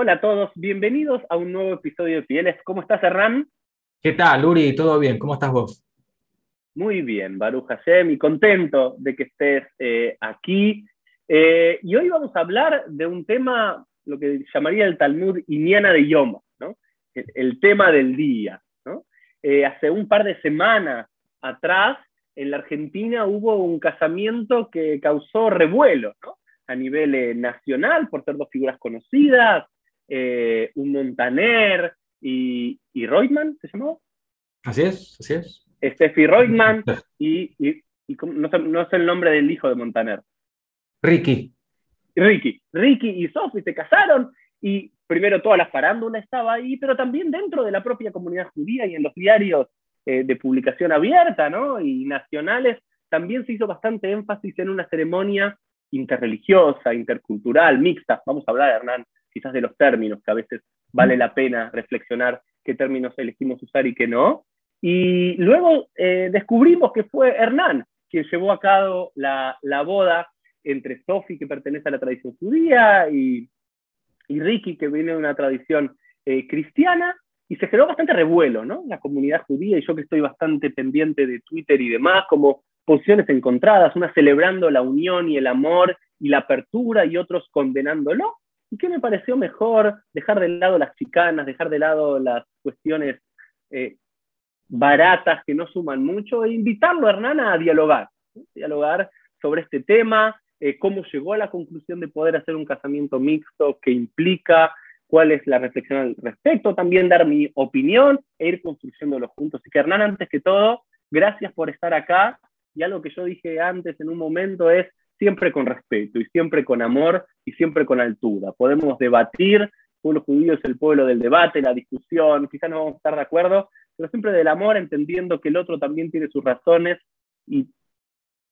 Hola a todos, bienvenidos a un nuevo episodio de Fieles. ¿Cómo estás, Hernán? ¿Qué tal, Uri? ¿Todo bien? ¿Cómo estás vos? Muy bien, Baruch Hashem, y contento de que estés eh, aquí. Eh, y hoy vamos a hablar de un tema, lo que llamaría el Talmud Iniana de Yoma, ¿no? el, tema del día. ¿no? Eh, hace un par de semanas atrás, en la Argentina hubo un casamiento que causó revuelo ¿no? a nivel nacional por ser dos figuras conocidas, un Montaner y, y Reutemann, ¿se llamó? Así es, así es. Steffi Reutemann y, y, y no, sé, no, sé, el nombre del hijo de Montaner. Ricky. Ricky. Ricky y Sophie se casaron y primero toda la farándula estaba ahí, pero también dentro de la propia comunidad judía y en los diarios eh, de publicación abierta ¿no? y nacionales también se hizo bastante énfasis en una ceremonia interreligiosa, intercultural, mixta. Vamos a hablar, Hernán, quizás de los términos, que a veces vale la pena reflexionar qué términos elegimos usar y qué no. Y luego eh, descubrimos que fue Hernán quien llevó a cabo la, la boda entre Sophie, que pertenece a la tradición judía, y, y Ricky, que viene de una tradición eh, cristiana, y se generó bastante revuelo, ¿no? La comunidad judía, y yo que estoy bastante pendiente de Twitter y demás, como posiciones encontradas, una celebrando la unión y el amor y la apertura, y otros condenándolo. ¿Y qué me pareció mejor dejar de lado las chicanas, dejar de lado las cuestiones eh, baratas que no suman mucho e invitarlo, Hernán, a dialogar, dialogar sobre este tema, eh, cómo llegó a la conclusión de poder hacer un casamiento mixto, qué implica, cuál es la reflexión al respecto, también dar mi opinión e ir construyéndolo juntos. Así que Hernán, antes que todo, gracias por estar acá. Y algo que yo dije antes en un momento es siempre con respeto y siempre con amor y siempre con altura. Podemos debatir, el pueblo judío es el pueblo del debate, la discusión, quizás no vamos a estar de acuerdo, pero siempre del amor, entendiendo que el otro también tiene sus razones y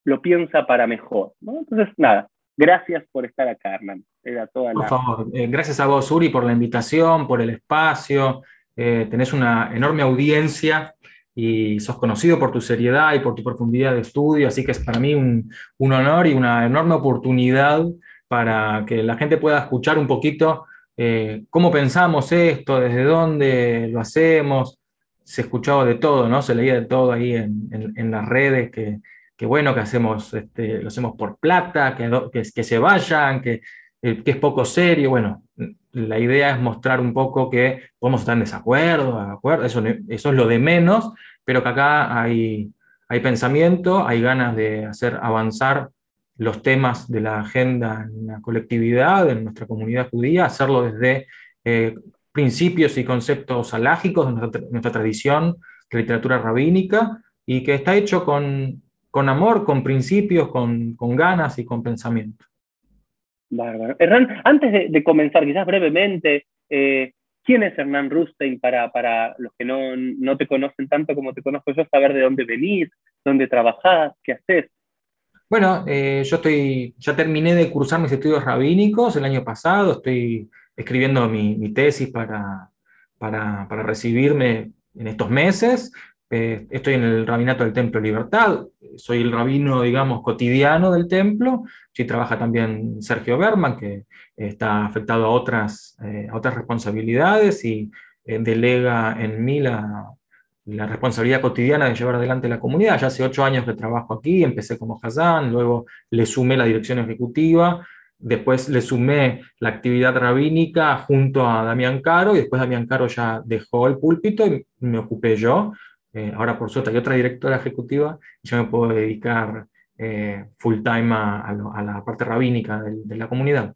lo piensa para mejor. ¿no? Entonces, nada, gracias por estar acá, Hernán. Era toda por favor, eh, gracias a vos, Uri, por la invitación, por el espacio. Eh, tenés una enorme audiencia y sos conocido por tu seriedad y por tu profundidad de estudio, así que es para mí un, un honor y una enorme oportunidad para que la gente pueda escuchar un poquito eh, cómo pensamos esto, desde dónde lo hacemos. Se escuchaba de todo, ¿no? Se leía de todo ahí en, en, las redes, que, que, bueno, que hacemos, este, lo hacemos por plata, que, que, que se vayan, que, eh, que es poco serio. Bueno, la idea es mostrar un poco que podemos estar en desacuerdo, de acuerdo, eso, es lo de menos, pero que acá hay, hay pensamiento, hay ganas de hacer avanzar los temas de la agenda en la colectividad, en nuestra comunidad judía, hacerlo desde eh, principios y conceptos alágicos de nuestra, nuestra, tradición de literatura rabínica y que está hecho con, con amor, con principios, con, con ganas y con pensamiento. Bárbaro. Hernán, antes de, comenzar, quizás brevemente, eh, ¿quién es Hernán Rustein para, para los que no, no, te conocen tanto como te conozco yo, saber de dónde venís, dónde trabajás, qué haces? Bueno, eh, yo estoy, ya terminé de cursar mis estudios rabínicos el año pasado, estoy escribiendo mi, mi tesis para, para, para, recibirme en estos meses. Eh, estoy en el rabinato del Templo Libertad, soy el rabino, digamos, cotidiano del templo. Sí trabaja también Sergio Berman, que está afectado a otras, eh, a otras responsabilidades y eh, delega en mí la, la, responsabilidad cotidiana de llevar adelante la comunidad. Ya hace ocho años que trabajo aquí, empecé como Hazán, luego le sumé la dirección ejecutiva, después le sumé la actividad rabínica junto a Damián Caro y después Damián Caro ya dejó el púlpito y me ocupé yo. Eh, ahora, por suerte, hay otra directora ejecutiva y yo me puedo dedicar eh, full time a, a, lo, a, la parte rabínica de, de la comunidad.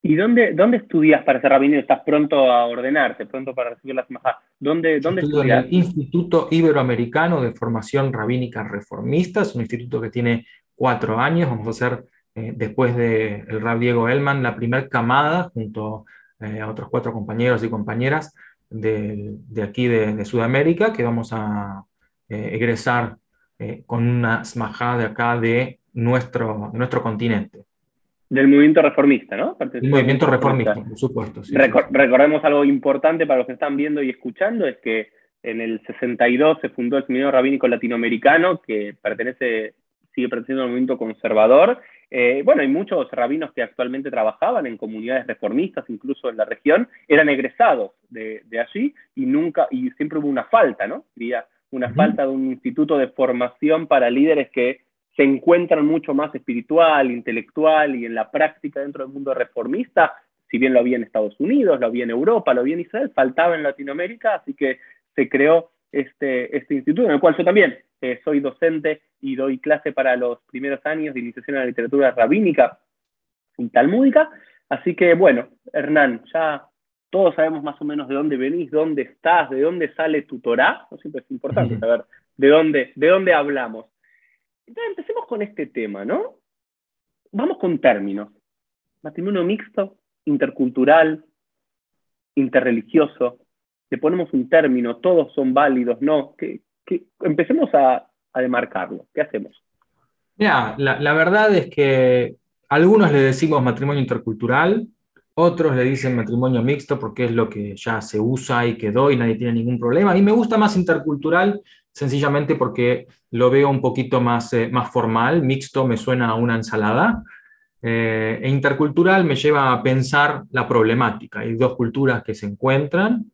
¿Y dónde, dónde estudias para ser rabino? ¿Estás pronto a ordenarte, pronto para recibir la semana? ¿Dónde, dónde estudias? En el Instituto Iberoamericano de Formación Rabínica Reformista, es un instituto que tiene cuatro años, vamos a hacer eh, después del de Rab Diego Elman la primera camada junto eh, a otros cuatro compañeros y compañeras de, de aquí de, de, Sudamérica, que vamos a eh, egresar eh, con una smajá de acá de nuestro, de nuestro continente. Del movimiento reformista, ¿no? El movimiento reformista, por supuesto. Sí, Recor sí. Recordemos algo importante para los que están viendo y escuchando, es que en el 62 se fundó el Seminario Rabínico Latinoamericano, que pertenece sigue perteneciendo al movimiento conservador. Eh, bueno, hay muchos rabinos que actualmente trabajaban en comunidades reformistas, incluso en la región, eran egresados de, allí y nunca, y siempre hubo una falta, ¿no? Había una falta de un instituto de formación para líderes que se encuentran mucho más espiritual, intelectual y en la práctica dentro del mundo reformista, si bien lo había en Estados Unidos, lo había en Europa, lo había en Israel, faltaba en Latinoamérica, así que se creó este, este instituto, en el cual yo también eh, soy docente y doy clase para los primeros años de iniciación a la literatura rabínica y talmúdica. Así que, bueno, Hernán, ya todos sabemos más o menos de dónde venís, dónde estás, de dónde sale tu Torah. ¿no? Siempre es importante saber de dónde, de dónde hablamos. Entonces, empecemos con este tema, ¿no? Vamos con términos. Matrimonio mixto, intercultural, interreligioso. Le ponemos un término, todos son válidos, ¿no? Que, empecemos a, demarcarlo. ¿Qué hacemos? Mira, la, verdad es que algunos le decimos matrimonio intercultural, otros le dicen matrimonio mixto porque es lo que ya se usa y quedó y nadie tiene ningún problema. Y me gusta más intercultural sencillamente porque lo veo un poquito más, eh, más formal. Mixto me suena a una ensalada. Eh, e intercultural me lleva a pensar la problemática. Hay dos culturas que se encuentran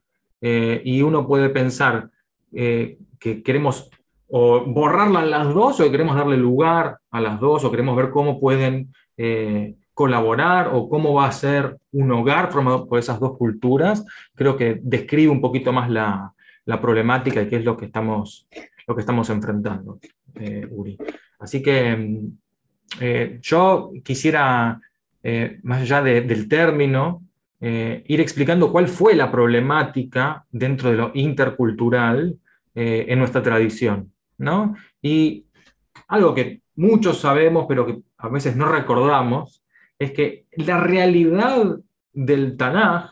eh, y uno puede pensar que queremos o borrarlas las dos o queremos darle lugar a las dos o queremos ver cómo pueden eh, colaborar o cómo va a ser un hogar formado por esas dos culturas, creo que describe un poquito más la, la problemática y qué es lo que estamos, lo que estamos enfrentando, eh, Uri. Así que eh, yo quisiera, más allá del término, ir explicando cuál fue la problemática dentro de lo intercultural en nuestra tradición. ¿no? Y algo que muchos sabemos, pero que a veces no recordamos, es que la realidad del Tanaj,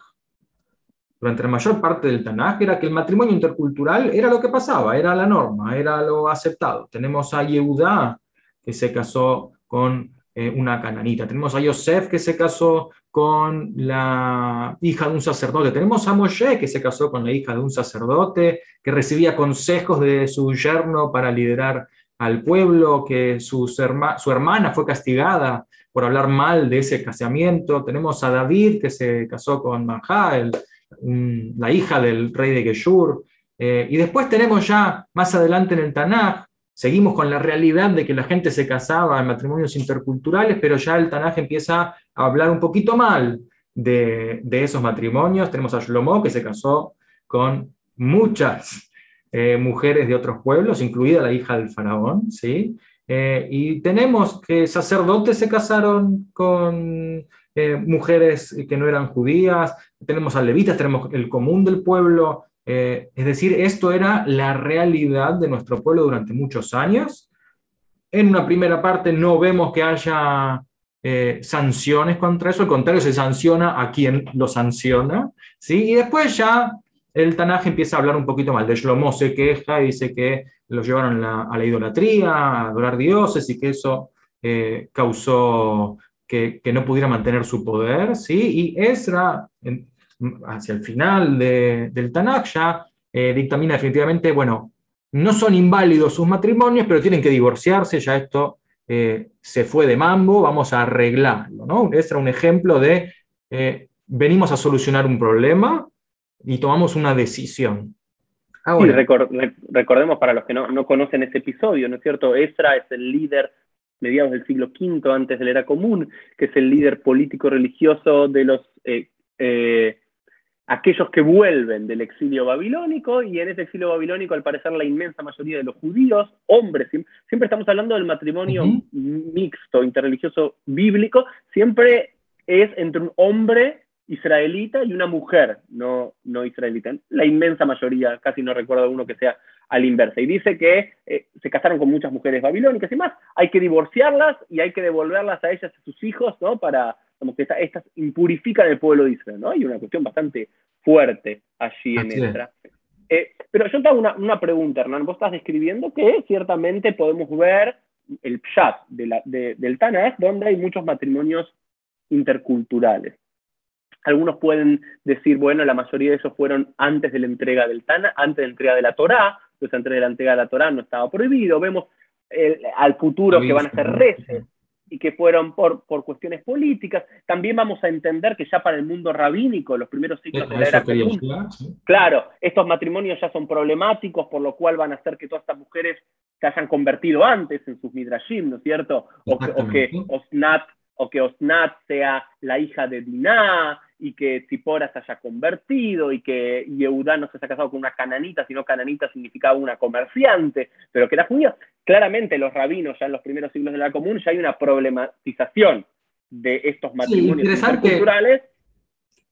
durante la mayor parte del Tanaj, era que el matrimonio intercultural era lo que pasaba, era la norma, era lo aceptado. Tenemos a Yehudá, que se casó con eh, una cananita. Tenemos a Yosef, que se casó con la hija de un sacerdote. Tenemos a Moshe, que se casó con la hija de un sacerdote, que recibía consejos de su yerno para liderar al pueblo, que su, su hermana fue castigada por hablar mal de ese casamiento. Tenemos a David, que se casó con Mahá, la hija del rey de Geshur. Eh, y después tenemos ya más adelante en el Tanaj Seguimos con la realidad de que la gente se casaba en matrimonios interculturales, pero ya el Tanaj empieza a hablar un poquito mal de, esos matrimonios. Tenemos a Shlomo, que se casó con muchas eh, mujeres de otros pueblos, incluida la hija del faraón, ¿sí? Eh, y tenemos que sacerdotes se casaron con eh, mujeres que no eran judías, tenemos a levitas, tenemos el común del pueblo, eh, es decir, esto era la realidad de nuestro pueblo durante muchos años. En una primera parte no vemos que haya eh, sanciones contra eso, al contrario, se sanciona a quien lo sanciona, ¿sí? Y después ya el Tanaj empieza a hablar un poquito mal. De Shlomo se queja y dice que lo llevaron a la idolatría, a adorar dioses y que eso eh, causó que, que, no pudiera mantener su poder, ¿sí? Y Ezra, hacia el final del Tanakh ya eh, dictamina definitivamente, bueno, no son inválidos sus matrimonios, pero tienen que divorciarse, ya esto eh, se fue de mambo, vamos a arreglarlo. ¿no? Este era un ejemplo de eh, venimos a solucionar un problema y tomamos una decisión. recordemos para los que no, no, conocen este episodio, ¿no es cierto? Esra es el líder mediados del siglo V antes de la era común, que es el líder político religioso de los aquellos que vuelven del exilio babilónico, y en ese exilio babilónico, al parecer, la inmensa mayoría de los judíos, hombres, siempre estamos hablando del matrimonio mixto, interreligioso, bíblico, siempre es entre un hombre israelita y una mujer no, no israelita. La inmensa mayoría, casi no recuerdo uno que sea al inverso. Y dice que eh, se casaron con muchas mujeres babilónicas y más, hay que divorciarlas y hay que devolverlas a ellas, a sus hijos, ¿no? Para, como que estas impurifican el pueblo de Israel, ¿no? Hay una cuestión bastante fuerte allí en esta. Eh, pero yo te hago una, pregunta, Hernán. Vos estás describiendo que ciertamente podemos ver el pshat de del Tanaj, donde hay muchos matrimonios interculturales. Algunos pueden decir, bueno, la mayoría de esos fueron antes de la entrega del Tana, antes de la entrega de la Torá, pues antes de la entrega de la Torá no estaba prohibido. Vemos al futuro que van a ser reces y que fueron por, por cuestiones políticas. También vamos a entender que ya para el mundo rabínico, los primeros siglos de la era común, claro, estos matrimonios ya son problemáticos, por lo cual van a hacer que todas estas mujeres se hayan convertido antes en sus midrashim, ¿no es cierto? O que, o que Osnat o que Osnat sea la hija de Diná, y que Zipora se haya convertido, y que Yehudá no se haya casado con una cananita, sino cananita significaba una comerciante, pero que era judía. Claramente los rabinos ya en los primeros siglos de la común ya hay una problematización de estos matrimonios culturales.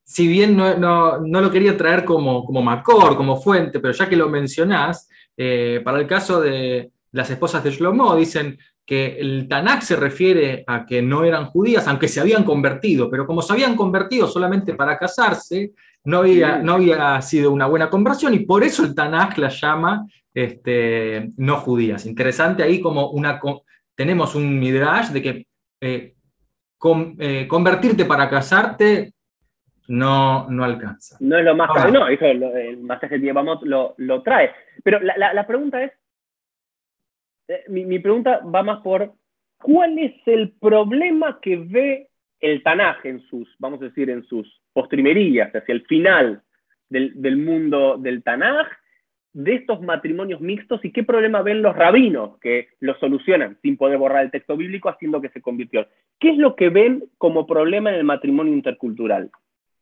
Si bien no, lo quería traer como, como macor, como fuente, pero ya que lo mencionás, eh, para el caso de las esposas de Shlomo, dicen, que el Tanakh se refiere a que no eran judías, aunque se habían convertido, pero como se habían convertido solamente para casarse, no había, no había sido una buena conversión y por eso el Tanakh las llama este, no judías. Interesante ahí como una, tenemos un midrash de que eh, eh, convertirte para casarte no, no alcanza. No es lo más... no, eso el masaje que llevamos lo, lo trae. Pero la, la pregunta es, eh, mi, pregunta va más por, ¿cuál es el problema que ve el Tanaj en sus, vamos a decir, en sus postrimerías, hacia el final del, mundo del Tanaj, de estos matrimonios mixtos y qué problema ven los rabinos que lo solucionan sin poder borrar el texto bíblico haciendo que se convirtió. ¿Qué es lo que ven como problema en el matrimonio intercultural?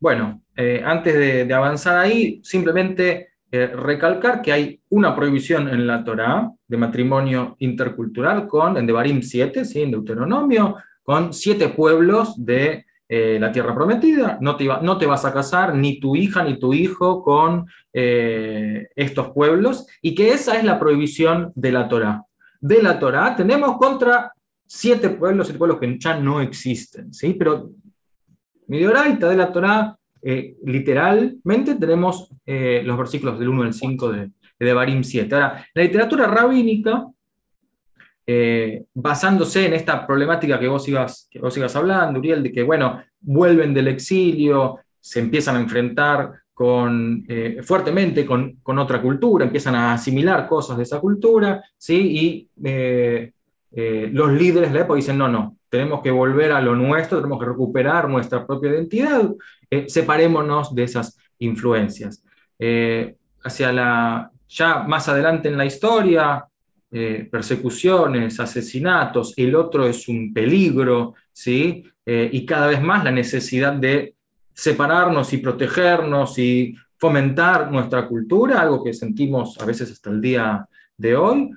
Bueno, eh, antes de, avanzar ahí, simplemente eh, recalcar que hay una prohibición en la Torá de matrimonio intercultural con, en Devarim 7, ¿sí? en Deuteronomio, con siete pueblos de eh, la tierra prometida. No te, no te, vas a casar ni tu hija ni tu hijo con eh, estos pueblos, y que esa es la prohibición de la Torá. De la Torá tenemos contra siete pueblos, siete pueblos que ya no existen, ¿sí? pero Midioraita de la Torá eh, literalmente tenemos eh, los versículos del 1 al 5 de, de Barim 7. Ahora, la literatura rabínica, eh, basándose en esta problemática que vos, ibas, vos ibas hablando, Uriel, de que, bueno, vuelven del exilio, se empiezan a enfrentar con, fuertemente con, con, otra cultura, empiezan a asimilar cosas de esa cultura, ¿sí? y los líderes de la época dicen, no, no, tenemos que volver a lo nuestro, tenemos que recuperar nuestra propia identidad, eh, separémonos de esas influencias. Eh, hacia la, ya más adelante en la historia, eh, persecuciones, asesinatos, el otro es un peligro, ¿sí? y cada vez más la necesidad de separarnos y protegernos y fomentar nuestra cultura, algo que sentimos a veces hasta el día de hoy,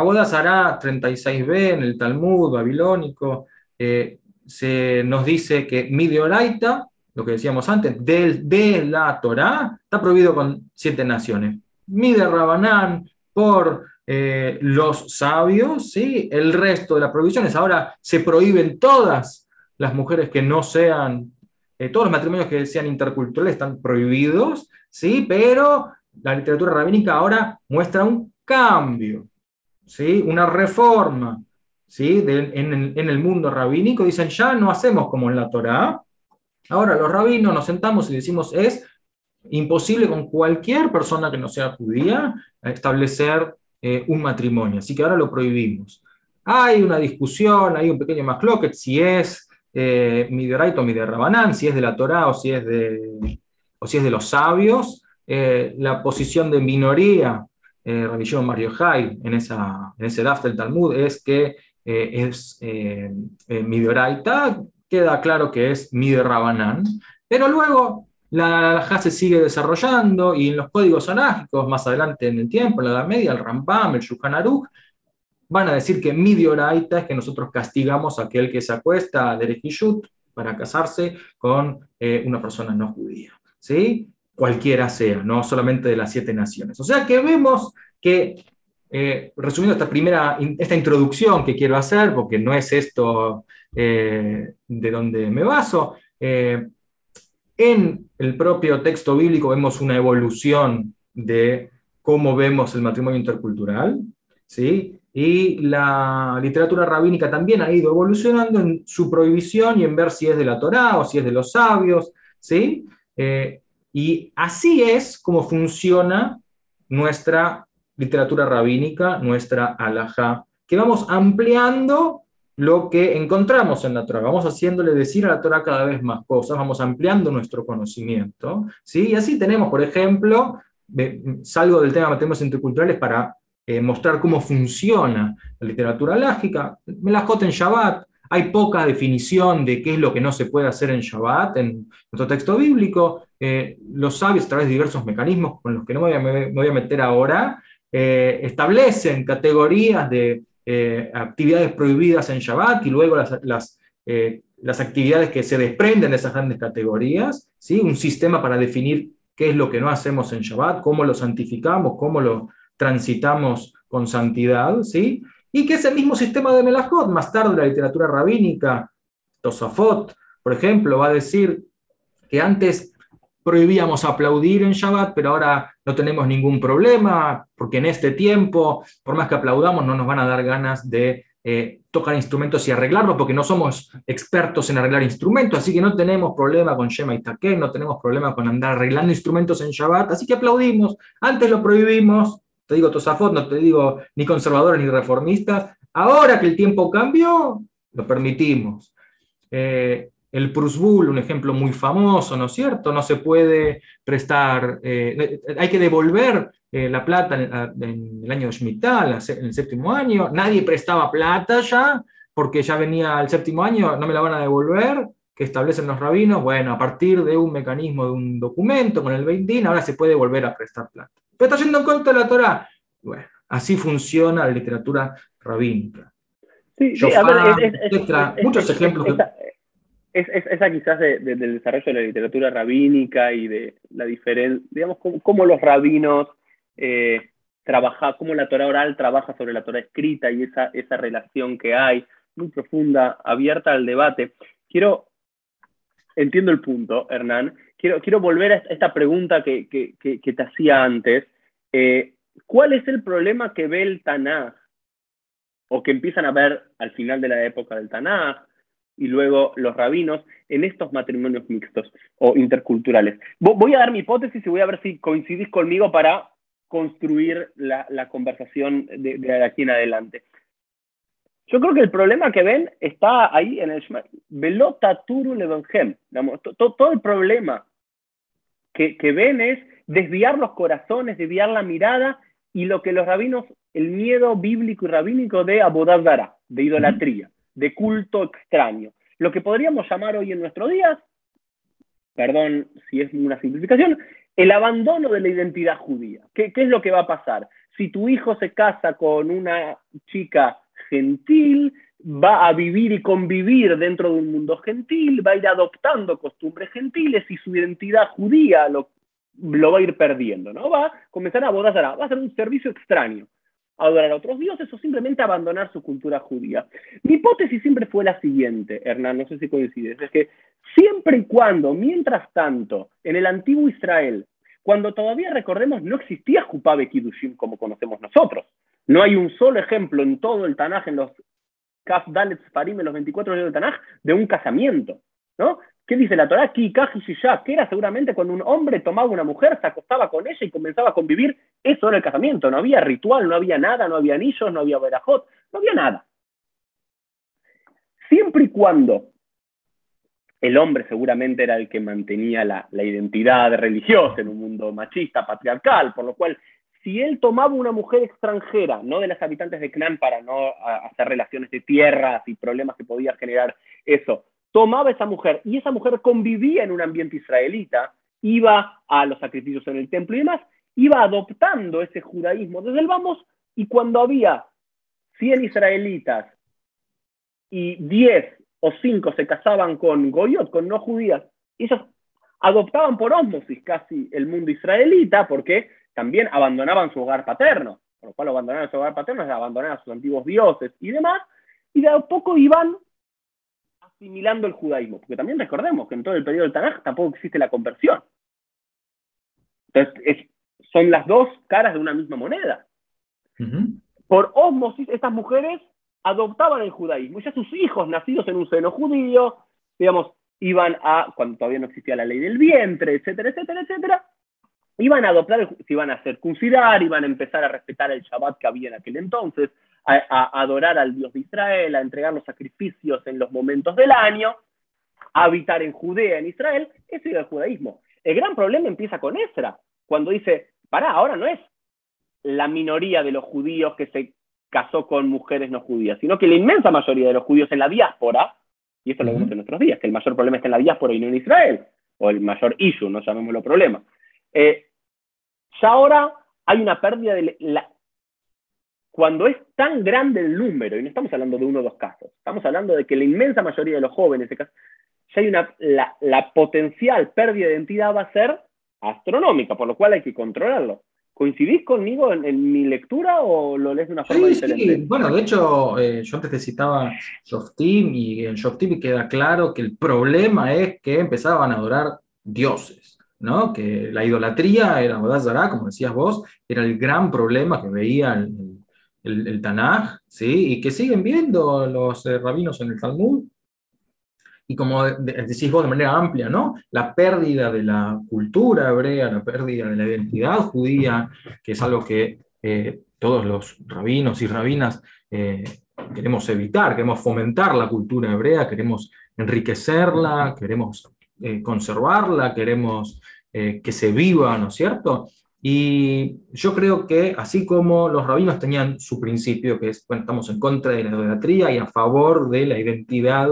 Abodazará 36b en el Talmud babilónico eh, se nos dice que Midioraita, lo que decíamos antes, de, la Torá, está prohibido con siete naciones. Mide Rabanán por eh, los sabios, ¿sí? el resto de las prohibiciones. Ahora se prohíben todas las mujeres que no sean, eh, todos los matrimonios que sean interculturales están prohibidos, ¿sí? pero la literatura rabínica ahora muestra un cambio una reforma ¿sí? en, el mundo rabínico, dicen, ya no hacemos como en la Torá, ahora los rabinos nos sentamos y decimos, es imposible con cualquier persona que no sea judía establecer eh, un matrimonio, así que ahora lo prohibimos. Hay una discusión, hay un pequeño macloquet si es eh, Miderait o Miderrabanán, si es de la Torá o si es de, o si es de los sabios. Eh, la posición de minoría eh, Mario Hay en, esa, en ese draft del Talmud es que eh, es eh, eh queda claro que es Mider Rabanán, pero luego la halajá se sigue desarrollando y en los códigos anágicos, más adelante en el tiempo, en la Edad Media, el Rambam, el Shulchan van a decir que Midioraita es que nosotros castigamos a aquel que se acuesta de Derechishut para casarse con eh, una persona no judía. ¿sí? Cualquiera sea, no solamente de las siete naciones. O sea que vemos que, eh, resumiendo esta primera, esta introducción que quiero hacer, porque no es esto eh, de donde me baso, eh, en el propio texto bíblico vemos una evolución de cómo vemos el matrimonio intercultural, ¿sí? Y la literatura rabínica también ha ido evolucionando en su prohibición y en ver si es de la Torá o si es de los sabios, ¿sí? Y así es como funciona nuestra literatura rabínica, nuestra alajá que vamos ampliando lo que encontramos en la Torah. Vamos haciéndole decir a la Torah cada vez más cosas, vamos ampliando nuestro conocimiento. ¿sí? Y así tenemos, por ejemplo, salgo del tema de matemáticas interculturales para eh, mostrar cómo funciona la literatura lágica. Melajot en Shabbat, hay poca definición de qué es lo que no se puede hacer en Shabbat en nuestro texto bíblico. Eh, los sabios, a través de diversos mecanismos con los que no me voy a, meter ahora, eh, establecen categorías de eh, actividades prohibidas en Shabbat y luego las, las, actividades que se desprenden de esas grandes categorías, ¿sí? un sistema para definir qué es lo que no hacemos en Shabbat, cómo lo santificamos, cómo lo transitamos con santidad, ¿sí? y que ese mismo sistema de Melachot, más tarde la literatura rabínica, Tosafot, por ejemplo, va a decir que antes prohibíamos aplaudir en Shabbat, pero ahora no tenemos ningún problema, porque en este tiempo, por más que aplaudamos, no nos van a dar ganas de eh, tocar instrumentos y arreglarlos, porque no somos expertos en arreglar instrumentos, así que no tenemos problema con Shema y Taken, no tenemos problema con andar arreglando instrumentos en Shabbat, así que aplaudimos. Antes lo prohibimos, te digo Tosafot, no te digo ni conservadores ni reformistas. Ahora que el tiempo cambió, lo permitimos. Eh, el Prusbul, un ejemplo muy famoso, ¿no es cierto? No se puede prestar, eh, hay que devolver eh, la plata en, el año de Shemitah, en el séptimo año. Nadie prestaba plata ya, porque ya venía el séptimo año, no me la van a devolver, que establecen los rabinos. Bueno, a partir de un mecanismo, de un documento con el Beindín, ahora se puede volver a prestar plata. Pero está yendo en contra de la Torah. Bueno, así funciona la literatura rabínica. Sí, ver, es, muchos ejemplos. Es, esa quizás del desarrollo de la literatura rabínica y de la diferencia, digamos, cómo, los rabinos eh, trabajan, cómo la Torah oral trabaja sobre la Torah escrita y esa, esa relación que hay, muy profunda, abierta al debate. Quiero, entiendo el punto, Hernán, quiero, quiero volver a esta pregunta que, te hacía antes. Eh, ¿Cuál es el problema que ve el Tanaj o que empiezan a ver al final de la época del Tanaj y luego los rabinos en estos matrimonios mixtos o interculturales? Voy a dar mi hipótesis y voy a ver si coincidís conmigo para construir la, conversación de, aquí en adelante. Yo creo que el problema que ven está ahí en el Velota Turu Levenhem. Todo el problema que, ven es desviar los corazones, desviar la mirada y lo que los rabinos, el miedo bíblico y rabínico de abodazara, de idolatría, de culto extraño. Lo que podríamos llamar hoy en nuestros días, perdón si es una simplificación, el abandono de la identidad judía. ¿Qué, ¿Qué, es lo que va a pasar? Si tu hijo se casa con una chica gentil, va a vivir y convivir dentro de un mundo gentil, va a ir adoptando costumbres gentiles y su identidad judía lo, va a ir perdiendo, ¿no? Va a comenzar a bodas, va a ser un servicio extraño, adorar a otros dioses o simplemente abandonar su cultura judía. Mi hipótesis siempre fue la siguiente, Hernán, no sé si coincides, es que siempre y cuando, mientras tanto, en el antiguo Israel, cuando todavía recordemos no existía Jupabe Kiddushim como conocemos nosotros, no hay un solo ejemplo en todo el Tanaj, en los Kaf Dalet Farim en los 24 años del Tanaj, de un casamiento, ¿no? ¿Qué dice la Torah? Ki que era seguramente cuando un hombre tomaba una mujer, se acostaba con ella y comenzaba a convivir. Eso era el casamiento. No había ritual, no había nada, no había anillos, no había verajot, no había nada. Siempre y cuando el hombre seguramente era el que mantenía la, identidad religiosa en un mundo machista, patriarcal, por lo cual si él tomaba una mujer extranjera, no de las habitantes de Cnan para no hacer relaciones de tierras y problemas que podía generar eso, tomaba esa mujer y esa mujer convivía en un ambiente israelita, iba a los sacrificios en el templo y demás, iba adoptando ese judaísmo desde el vamos y cuando había 100 israelitas y 10 o 5 se casaban con goyot, con no judías, ellos adoptaban por ósmosis casi el mundo israelita porque también abandonaban su hogar paterno, por lo cual abandonar su hogar paterno es abandonar a sus antiguos dioses y demás, y de a poco iban asimilando el judaísmo, porque también recordemos que en todo el periodo del Tanaj tampoco existe la conversión. Entonces, son las dos caras de una misma moneda. Por osmosis, estas mujeres adoptaban el judaísmo, y ya sus hijos nacidos en un seno judío, digamos, iban a, cuando todavía no existía la ley del vientre, etcétera, etcétera, etcétera, iban a adoptar, se iban a circuncidar, iban a empezar a respetar el Shabbat que había en aquel entonces, a, adorar al Dios de Israel, a entregar los sacrificios en los momentos del año, a habitar en Judea, en Israel, eso es el judaísmo. El gran problema empieza con Ezra, cuando dice, pará, ahora no es la minoría de los judíos que se casó con mujeres no judías, sino que la inmensa mayoría de los judíos en la diáspora, y esto lo vemos en nuestros días, que el mayor problema está en la diáspora y no en Israel, o el mayor issue, no llamémoslo problema. Eh, ya ahora hay una pérdida de la... Cuando es tan grande el número, y no estamos hablando de uno o dos casos, estamos hablando de que la inmensa mayoría de los jóvenes, ya hay una, la, la potencial pérdida de identidad va a ser astronómica, por lo cual hay que controlarlo. ¿Coincidís conmigo en, mi lectura o lo lees de una forma diferente? Sí. Bueno, de hecho, eh, yo antes te citaba Shoftim y en Shoftim queda claro que el problema es que empezaban a adorar dioses, ¿no? Que la idolatría era como decías vos, era el gran problema que veía el, el, Tanaj, ¿sí? Y que siguen viendo los eh, rabinos en el Talmud, y como decís vos de manera amplia, ¿no? La pérdida de la cultura hebrea, la pérdida de la identidad judía, que es algo que eh, todos los rabinos y rabinas eh, queremos evitar, queremos fomentar la cultura hebrea, queremos enriquecerla, queremos conservarla, queremos que se viva, ¿no es cierto? Y yo creo que así como los rabinos tenían su principio, que es, bueno, estamos en contra de la idolatría y a favor de la identidad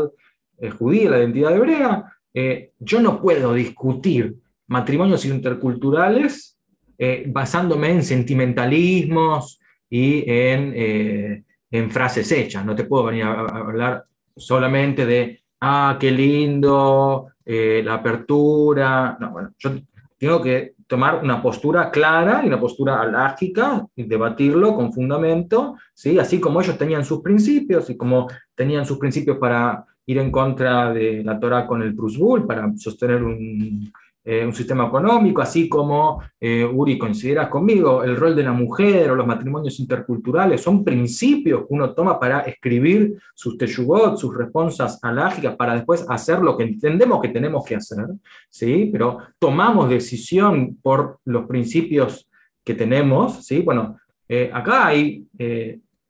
eh, judía, la identidad hebrea, eh, yo no puedo discutir matrimonios interculturales eh, basándome en sentimentalismos y en, en, frases hechas. No te puedo venir a, hablar solamente de, ah, qué lindo, la apertura. No, bueno, yo tengo que tomar una postura clara y una postura alágica y debatirlo con fundamento, ¿sí? así como ellos tenían sus principios y como tenían sus principios para ir en contra de la Torah con el Prusbul para sostener un, eh, un sistema económico, así como, eh, Uri, consideras conmigo, el rol de la mujer o los matrimonios interculturales son principios que uno toma para escribir sus teyugot, sus responsas alágicas, para después hacer lo que entendemos que tenemos que hacer, ¿sí? Pero tomamos decisión por los principios que tenemos, ¿sí? Bueno, eh, acá hay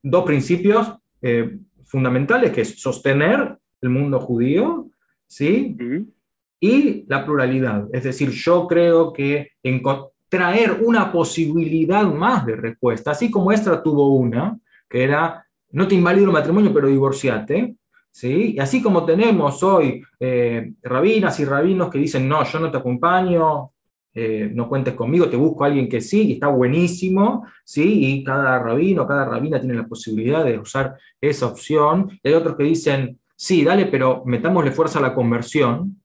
dos principios fundamentales, que es sostener el mundo judío, ¿sí? Y la pluralidad. Es decir, yo creo que traer una posibilidad más de respuesta, así como Estra tuvo una, que era, no te invalido el matrimonio, pero divorciate, ¿sí? Y así como tenemos hoy eh, rabinas y rabinos que dicen, no, yo no te acompaño, eh, no cuentes conmigo, te busco a alguien que sí, y está buenísimo, ¿sí? Y cada rabino, cada rabina tiene la posibilidad de usar esa opción. Y hay otros que dicen, sí, dale, pero metámosle fuerza a la conversión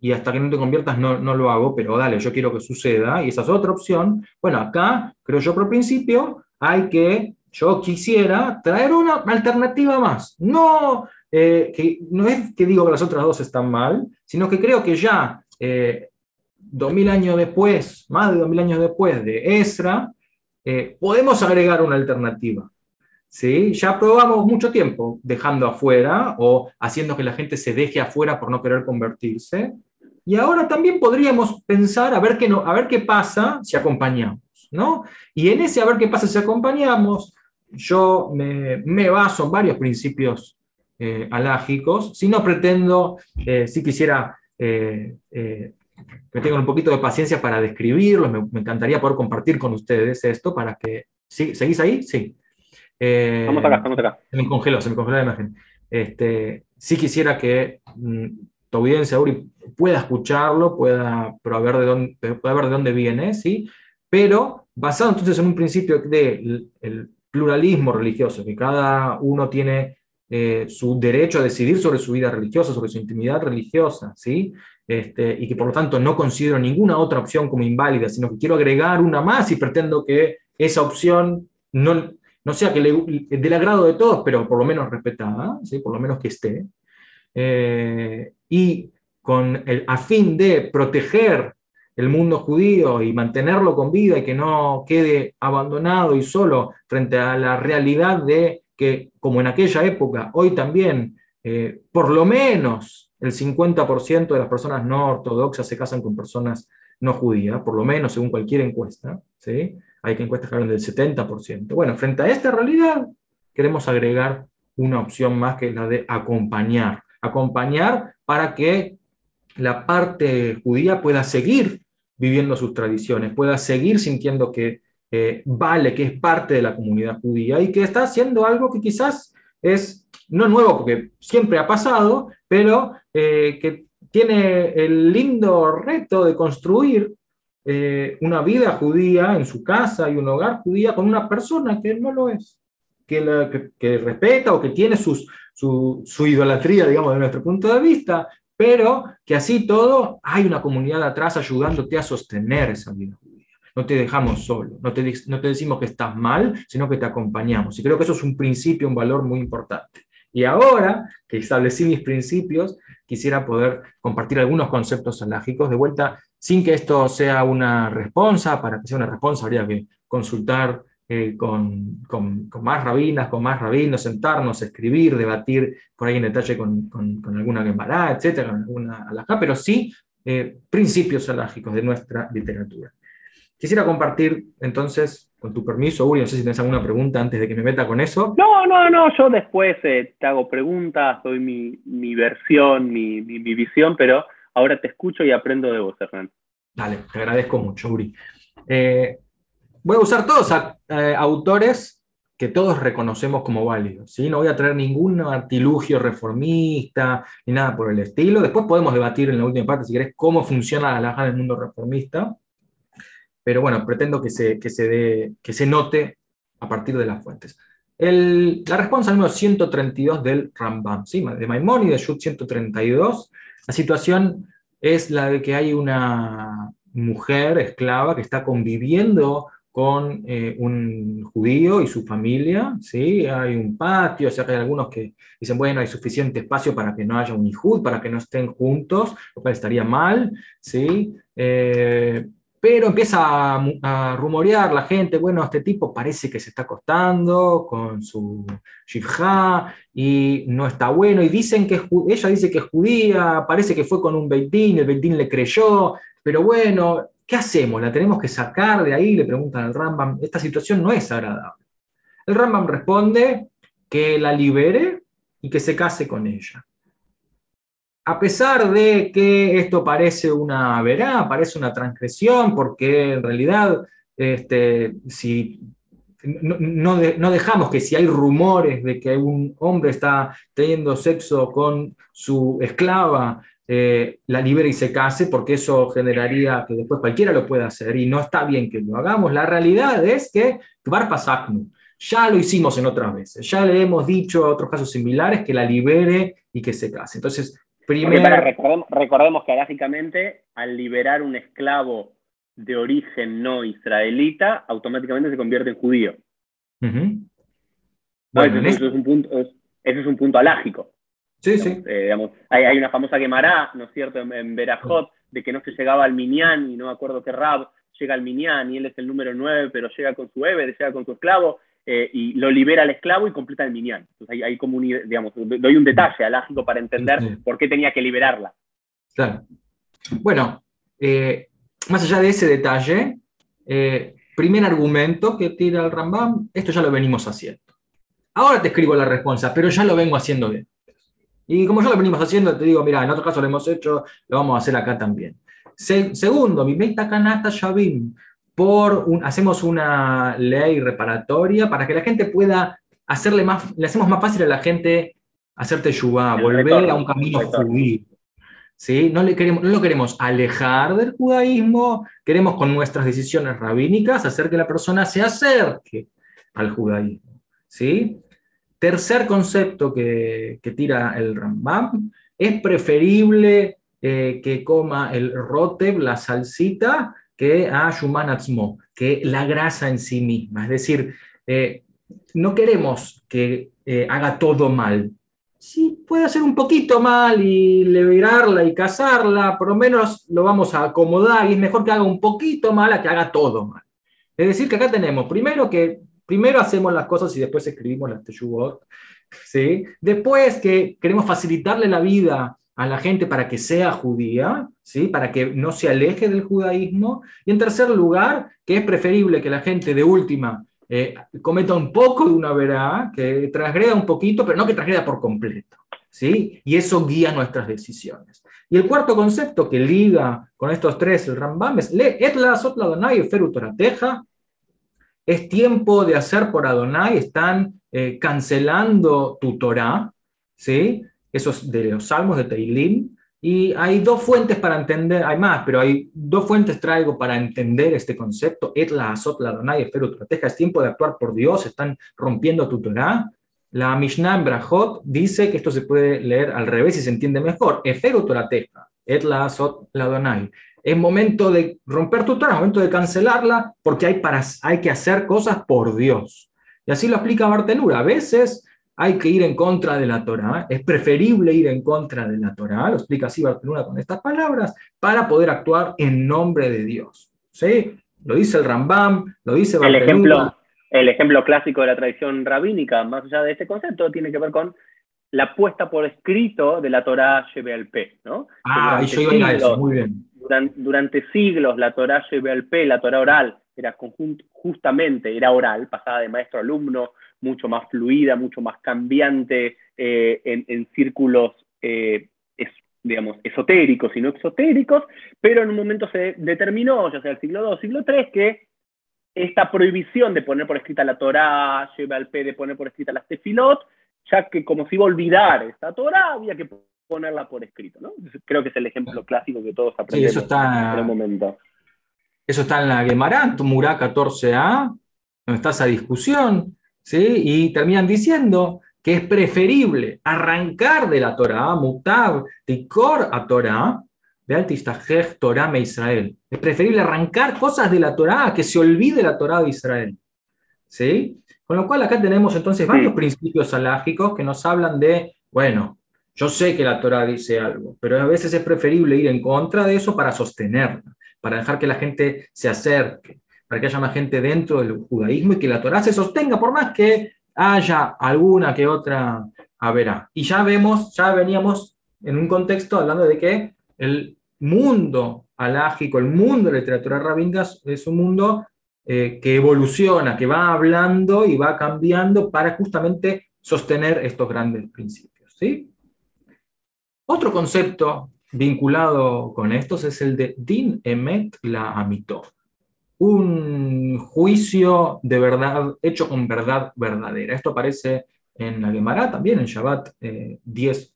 y hasta que no te conviertas no, no lo hago, pero dale, yo quiero que suceda y esa es otra opción. Bueno, acá creo yo por principio hay que, yo quisiera traer una alternativa más. No, eh, que, no es que digo que las otras dos están mal, sino que creo que ya eh, dos mil años después, más de dos mil años después de Esra, eh, podemos agregar una alternativa. ¿Sí? Ya probamos mucho tiempo dejando afuera o haciendo que la gente se deje afuera por no querer convertirse. Y ahora también podríamos pensar a ver qué, no, a ver qué pasa si acompañamos. ¿no? Y en ese a ver qué pasa si acompañamos, yo me, baso en varios principios eh, alágicos. Si no pretendo, eh, si quisiera eh, eh, que tengan un poquito de paciencia para describirlos, me, me, encantaría poder compartir con ustedes esto para que... ¿sí? ¿Seguís ahí? Sí. Eh, acá, estamos acá. Se me congeló, se me congeló la imagen. Este, sí quisiera que mm, tu audiencia, Uri, pueda escucharlo, pueda, pero ver de dónde, pueda ver de dónde viene, ¿sí? Pero basado entonces en un principio del el pluralismo religioso, que cada uno tiene eh, su derecho a decidir sobre su vida religiosa, sobre su intimidad religiosa, ¿sí? Este, y que por lo tanto no considero ninguna otra opción como inválida, sino que quiero agregar una más y pretendo que esa opción no, no sea que le, del agrado de todos, pero por lo menos respetada, ¿sí? por lo menos que esté, eh, y con el, a fin de proteger el mundo judío y mantenerlo con vida y que no quede abandonado y solo frente a la realidad de que, como en aquella época, hoy también, eh, por lo menos el 50% de las personas no ortodoxas se casan con personas no judías, por lo menos según cualquier encuesta, ¿sí? Hay que encuestas que hablan del 70%. Bueno, frente a esta realidad, queremos agregar una opción más que es la de acompañar. Acompañar para que la parte judía pueda seguir viviendo sus tradiciones, pueda seguir sintiendo que eh, vale, que es parte de la comunidad judía y que está haciendo algo que quizás es no nuevo porque siempre ha pasado, pero eh, que tiene el lindo reto de construir eh, una vida judía en su casa y un hogar judía con una persona que no lo es, que, que, respeta o que tiene sus, su, su, idolatría, digamos, de nuestro punto de vista, pero que así todo hay una comunidad atrás ayudándote a sostener esa vida judía. No te dejamos solo, no te, no te decimos que estás mal, sino que te acompañamos. Y creo que eso es un principio, un valor muy importante. Y ahora que establecí mis principios, quisiera poder compartir algunos conceptos alágicos de vuelta, sin que esto sea una respuesta, para que sea una respuesta habría que consultar eh, con, con, más rabinas, con más rabinos, sentarnos, escribir, debatir por ahí en detalle con, con, alguna Gemara, etcétera, con alguna alajá, pero sí eh, principios alágicos de nuestra literatura. Quisiera compartir entonces, con tu permiso, Uri, no sé si tienes alguna pregunta antes de que me meta con eso. No, no, no, yo después eh, te hago preguntas, doy mi, mi versión, mi, mi, mi, visión, pero ahora te escucho y aprendo de vos, Hernán. Dale, te agradezco mucho, Uri. Eh, voy a usar todos eh, autores que todos reconocemos como válidos. ¿sí? No voy a traer ningún artilugio reformista ni nada por el estilo. Después podemos debatir en la última parte, si querés, cómo funciona la alhaja del mundo reformista. Pero bueno, pretendo que se, que se, dé, que se note a partir de las fuentes. El, la respuesta número 132 del Rambam, ¿sí? de Maimonides, Shut 132, la situación es la de que hay una mujer esclava que está conviviendo con eh, un judío y su familia, ¿sí? Hay un patio, o sea hay algunos que dicen, bueno, hay suficiente espacio para que no haya un hijud, para que no estén juntos, lo cual estaría mal, ¿sí? Eh, pero empieza a, rumorear la gente, bueno, este tipo parece que se está acostando con su shifja y no está bueno, y dicen que ella dice que es judía, parece que fue con un Beitín, el Beitín le creyó, pero bueno, ¿Qué hacemos? ¿La tenemos que sacar de ahí? Le preguntan al Rambam. Esta situación no es agradable. El Rambam responde que la libere y que se case con ella. A pesar de que esto parece una verá, parece una transgresión, porque en realidad este, si no, dejamos que si hay rumores de que un hombre está teniendo sexo con su esclava, eh, la libere y se case, porque eso generaría que después cualquiera lo pueda hacer y no está bien que lo hagamos. La realidad es que ya lo hicimos en otras veces, ya le hemos dicho a otros casos similares que la libere y que se case. Entonces, primero... recordemos, recordemos, que alágicamente al liberar un esclavo de origen no israelita, automáticamente se convierte en judío. bueno, eso, es un punto, eso es un punto alágico. Sí, sí. Eh, hay, una famosa Gemara, ¿no es cierto?, en, en Berajot, de que no se llegaba al Minyan, y no me acuerdo qué Rab llega al Minyan, y él es el número 9, pero llega con su Ebe, llega con su esclavo, eh, y lo libera al esclavo y completa el Minyan. Entonces hay, como digamos, doy un detalle alágico para entender por qué tenía que liberarla. Claro. Bueno, eh, más allá de ese detalle, primer argumento que tira el Rambam, esto ya lo venimos haciendo. Ahora te escribo la respuesta, pero ya lo vengo haciendo bien. Y como ya lo venimos haciendo, te digo, mira, en otro caso lo hemos hecho, lo vamos a hacer acá también. segundo, mi meta kanata shavim, por un, hacemos una ley reparatoria para que la gente pueda hacerle más, le hacemos más fácil a la gente hacerte yuba, volver a un camino judío. ¿Sí? No, le queremos, no lo queremos alejar del judaísmo, queremos con nuestras decisiones rabínicas hacer que la persona se acerque al judaísmo. ¿sí? Tercer concepto que, tira el Rambam, es preferible eh, que coma el roteb, la salsita, que a shumanatzmo, que la grasa en sí misma. Es decir, eh, no queremos que eh, haga todo mal. Sí, puede hacer un poquito mal y liberarla y cazarla, por lo menos lo vamos a acomodar y es mejor que haga un poquito mal a que haga todo mal. Es decir, que acá tenemos primero que primero hacemos las cosas y después escribimos las teshuvot, ¿sí? Después que queremos facilitarle la vida a la gente para que sea judía, ¿sí? para que no se aleje del judaísmo. Y en tercer lugar, que es preferible que la gente de última eh, cometa un poco de una verá, que transgreda un poquito, pero no que transgreda por completo. ¿sí? Y eso guía nuestras decisiones. Y el cuarto concepto que liga con estos tres, el Rambam, es Etla Sotla Adonai Feru Torateja. Es tiempo de hacer por Adonai, están eh, cancelando tu Torah, ¿sí? Esos de los salmos de Teilim. Y hay dos fuentes para entender, hay más, pero hay dos fuentes traigo para entender este concepto. Etla Azot la Donai es tiempo de actuar por Dios, están rompiendo tu Torah. La Mishnah en Brajot dice que esto se puede leer al revés y se entiende mejor. Eferu Torateja, Etla Azot la Donai. Es momento de romper tu Torah, es momento de cancelarla, porque hay, para, hay que hacer cosas por Dios. Y así lo explica Bartenura. A veces hay que ir en contra de la Torah, es preferible ir en contra de la Torah, lo explica así con estas palabras, para poder actuar en nombre de Dios. ¿Sí? Lo dice el Rambam, lo dice el ejemplo, el ejemplo clásico de la tradición rabínica, más allá de este concepto, tiene que ver con la puesta por escrito de la Torah P, ¿no? Ah, y yo iba a eso, muy bien. Durante, siglos la Torah P, la Torah oral, era justamente, era oral, pasada de maestro a alumno, mucho más fluida, mucho más cambiante eh, en, círculos, eh, digamos, esotéricos y no exotéricos, pero en un momento se determinó, ya sea el siglo II, siglo III, que esta prohibición de poner por escrita la Torah, lleva al P de poner por escrita la Tefilot, ya que como si iba a olvidar esta Torah, había que ponerla por escrito, ¿no? Creo que es el ejemplo clásico que todos aprendemos eso está, en el momento. Eso está en la Gemara, Tumurá 14a, donde está esa discusión, ¿sí? y terminan diciendo que es preferible arrancar de la Torah, mutab, tikor a Torah, de Torah me Israel. Es preferible arrancar cosas de la Torah que se olvide la Torah de Israel. ¿Sí? Con lo cual acá tenemos entonces varios principios alágicos que nos hablan de, bueno, yo sé que la Torah dice algo, pero a veces es preferible ir en contra de eso para sostenerla, para dejar que la gente se acerque, para que haya más gente dentro del judaísmo y que la Torah se sostenga, por más que haya alguna que otra haberá. Y ya vemos, ya veníamos en un contexto hablando de que el mundo alágico, el mundo de la literatura rabínica es un mundo eh, que evoluciona, que va hablando y va cambiando para justamente sostener estos grandes principios. ¿sí? Otro concepto vinculado con estos es el de Din Emet la Amito, un juicio de verdad hecho con verdad verdadera. Esto aparece en la Gemara también, en Shabbat 10a,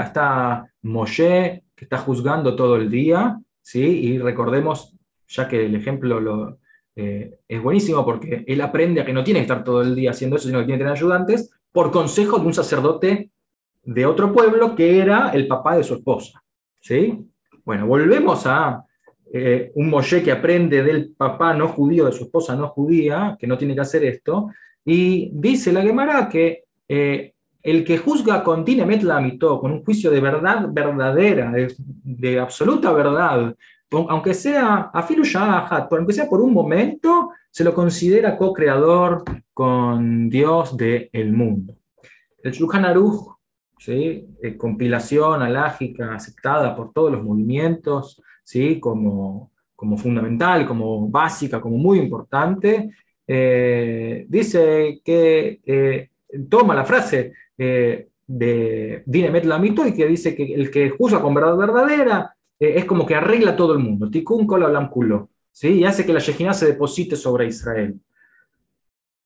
eh, está Moshe que está juzgando todo el día, ¿sí? y recordemos, ya que el ejemplo lo, eh, es buenísimo porque él aprende a que no tiene que estar todo el día haciendo eso, sino que tiene que tener ayudantes, por consejo de un sacerdote de otro pueblo que era el papá de su esposa. ¿sí? Bueno, volvemos a eh, un Moshe que aprende del papá no judío, de su esposa no judía, que no tiene que hacer esto, y dice la Gemara que eh, el que juzga con Dinemet Lamito, con un juicio de verdad verdadera, de, absoluta verdad, aunque sea aunque sea por un momento, se lo considera co-creador con Dios del mundo. El Shulchan Aruch, ¿sí? Eh, compilación alágica aceptada por todos los movimientos, ¿sí? como, como fundamental, como básica, como muy importante, eh, dice que eh, toma la frase eh, de Dinemet Lamito y que dice que el que juzga con verdad verdadera eh, es como que arregla todo el mundo, tikkun kol culo, ¿sí? y hace que la Shejina se deposite sobre Israel.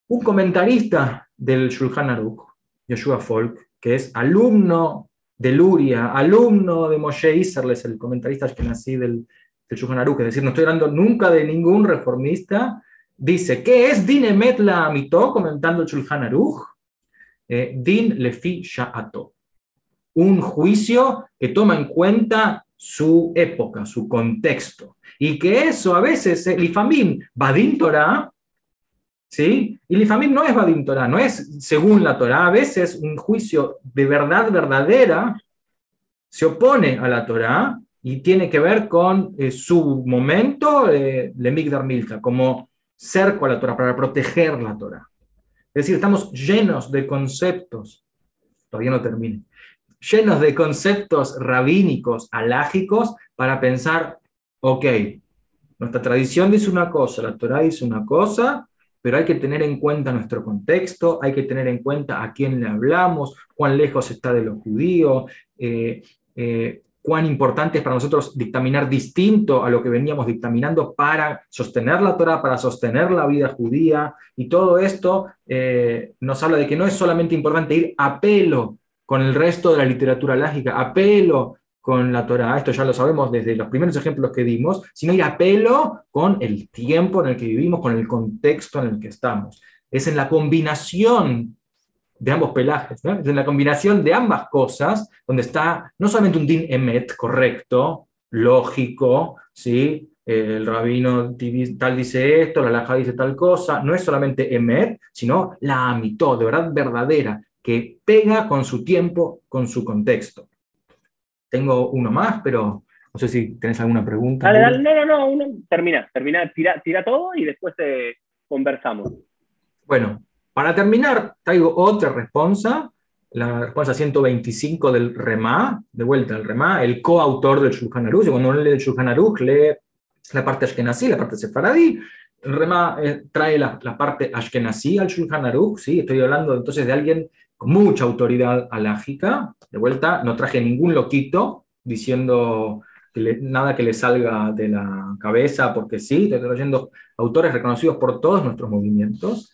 Un comentarista del Shulchan Aruch, Yoshua Folk, que es alumno de Luria, alumno de Moshe Isserles, el comentarista que nací del, del Shulchan Aruch, es decir, no estoy hablando nunca de ningún reformista, dice, ¿qué es Dinemet Lamito? Comentando el Shulchan Aruch, eh, din lefi sha'ato, un juicio que toma en cuenta su época, su contexto, y que eso a veces, el Lifamim, Badin Torah, ¿sí? Y Lifamim no es Badin Torah, no es según la Torah, a veces un juicio de verdad verdadera se opone a la Torah y tiene que ver con eh, su momento, eh, le Migdar Milka, como cerco a la Torah, para proteger la Torah. Es decir, estamos llenos de conceptos, todavía no termine, llenos de conceptos rabínicos, alágicos, para pensar, ok, nuestra tradición dice una cosa, la Torah dice una cosa, pero hay que tener en cuenta nuestro contexto, hay que tener en cuenta a quién le hablamos, cuán lejos está de los judíos, eh, eh, cuán importante es para nosotros dictaminar distinto a lo que veníamos dictaminando para sostener la Torah, para sostener la vida judía, y todo esto eh, nos habla de que no es solamente importante ir a pelo con el resto de la literatura lágica, a pelo con la Torah, esto ya lo sabemos desde los primeros ejemplos que dimos, sino ir a pelo con el tiempo en el que vivimos, con el contexto en el que estamos. Es en la combinación de ambos pelajes, es en la combinación de ambas cosas donde está no solamente un din emet correcto, lógico, ¿sí? el rabino tal dice esto, la laja dice tal cosa, no es solamente emet, sino la amitó, de verdad verdadera, que pega con su tiempo, con su contexto. Tengo uno más, pero no sé si tenés alguna pregunta. Dale, dale, no, no, no, termina, termina, tira, tira todo y después te conversamos. Bueno, para terminar, traigo otra respuesta, la respuesta 125 del Remá, de vuelta al Remá, el coautor del Shulchan Aruch. Cuando uno lee el Shulchan Aruch, lee la parte Ashkenazí, la parte Sefaradí. El Remá eh, trae la, la, parte Ashkenazí al Shulchan Aruch, ¿sí? estoy hablando entonces de alguien con mucha autoridad alágica. De vuelta, no traje ningún loquito diciendo nada que le salga de la cabeza, porque sí, estoy trayendo autores reconocidos por todos nuestros movimientos.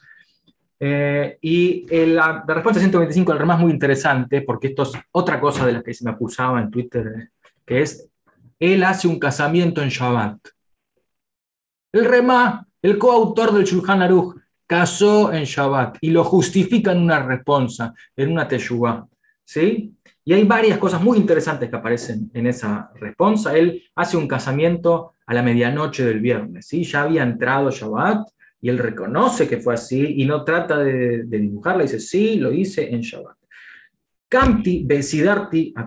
Eh, y la, respuesta 125 del REMA es muy interesante, porque esto es otra cosa de la que se me acusaba en Twitter, que es, él hace un casamiento en Shabbat. El REMA, el coautor del Shulchan Aruch, casó en Shabbat y lo justifica en una respuesta, en una teshuvah. ¿sí? Y hay varias cosas muy interesantes que aparecen en esa respuesta. Él hace un casamiento a la medianoche del viernes. ¿sí? Ya había entrado Shabbat y él reconoce que fue así y no trata de, dibujarla. Dice, sí, lo hice en Shabbat. Kamti Besidarti a.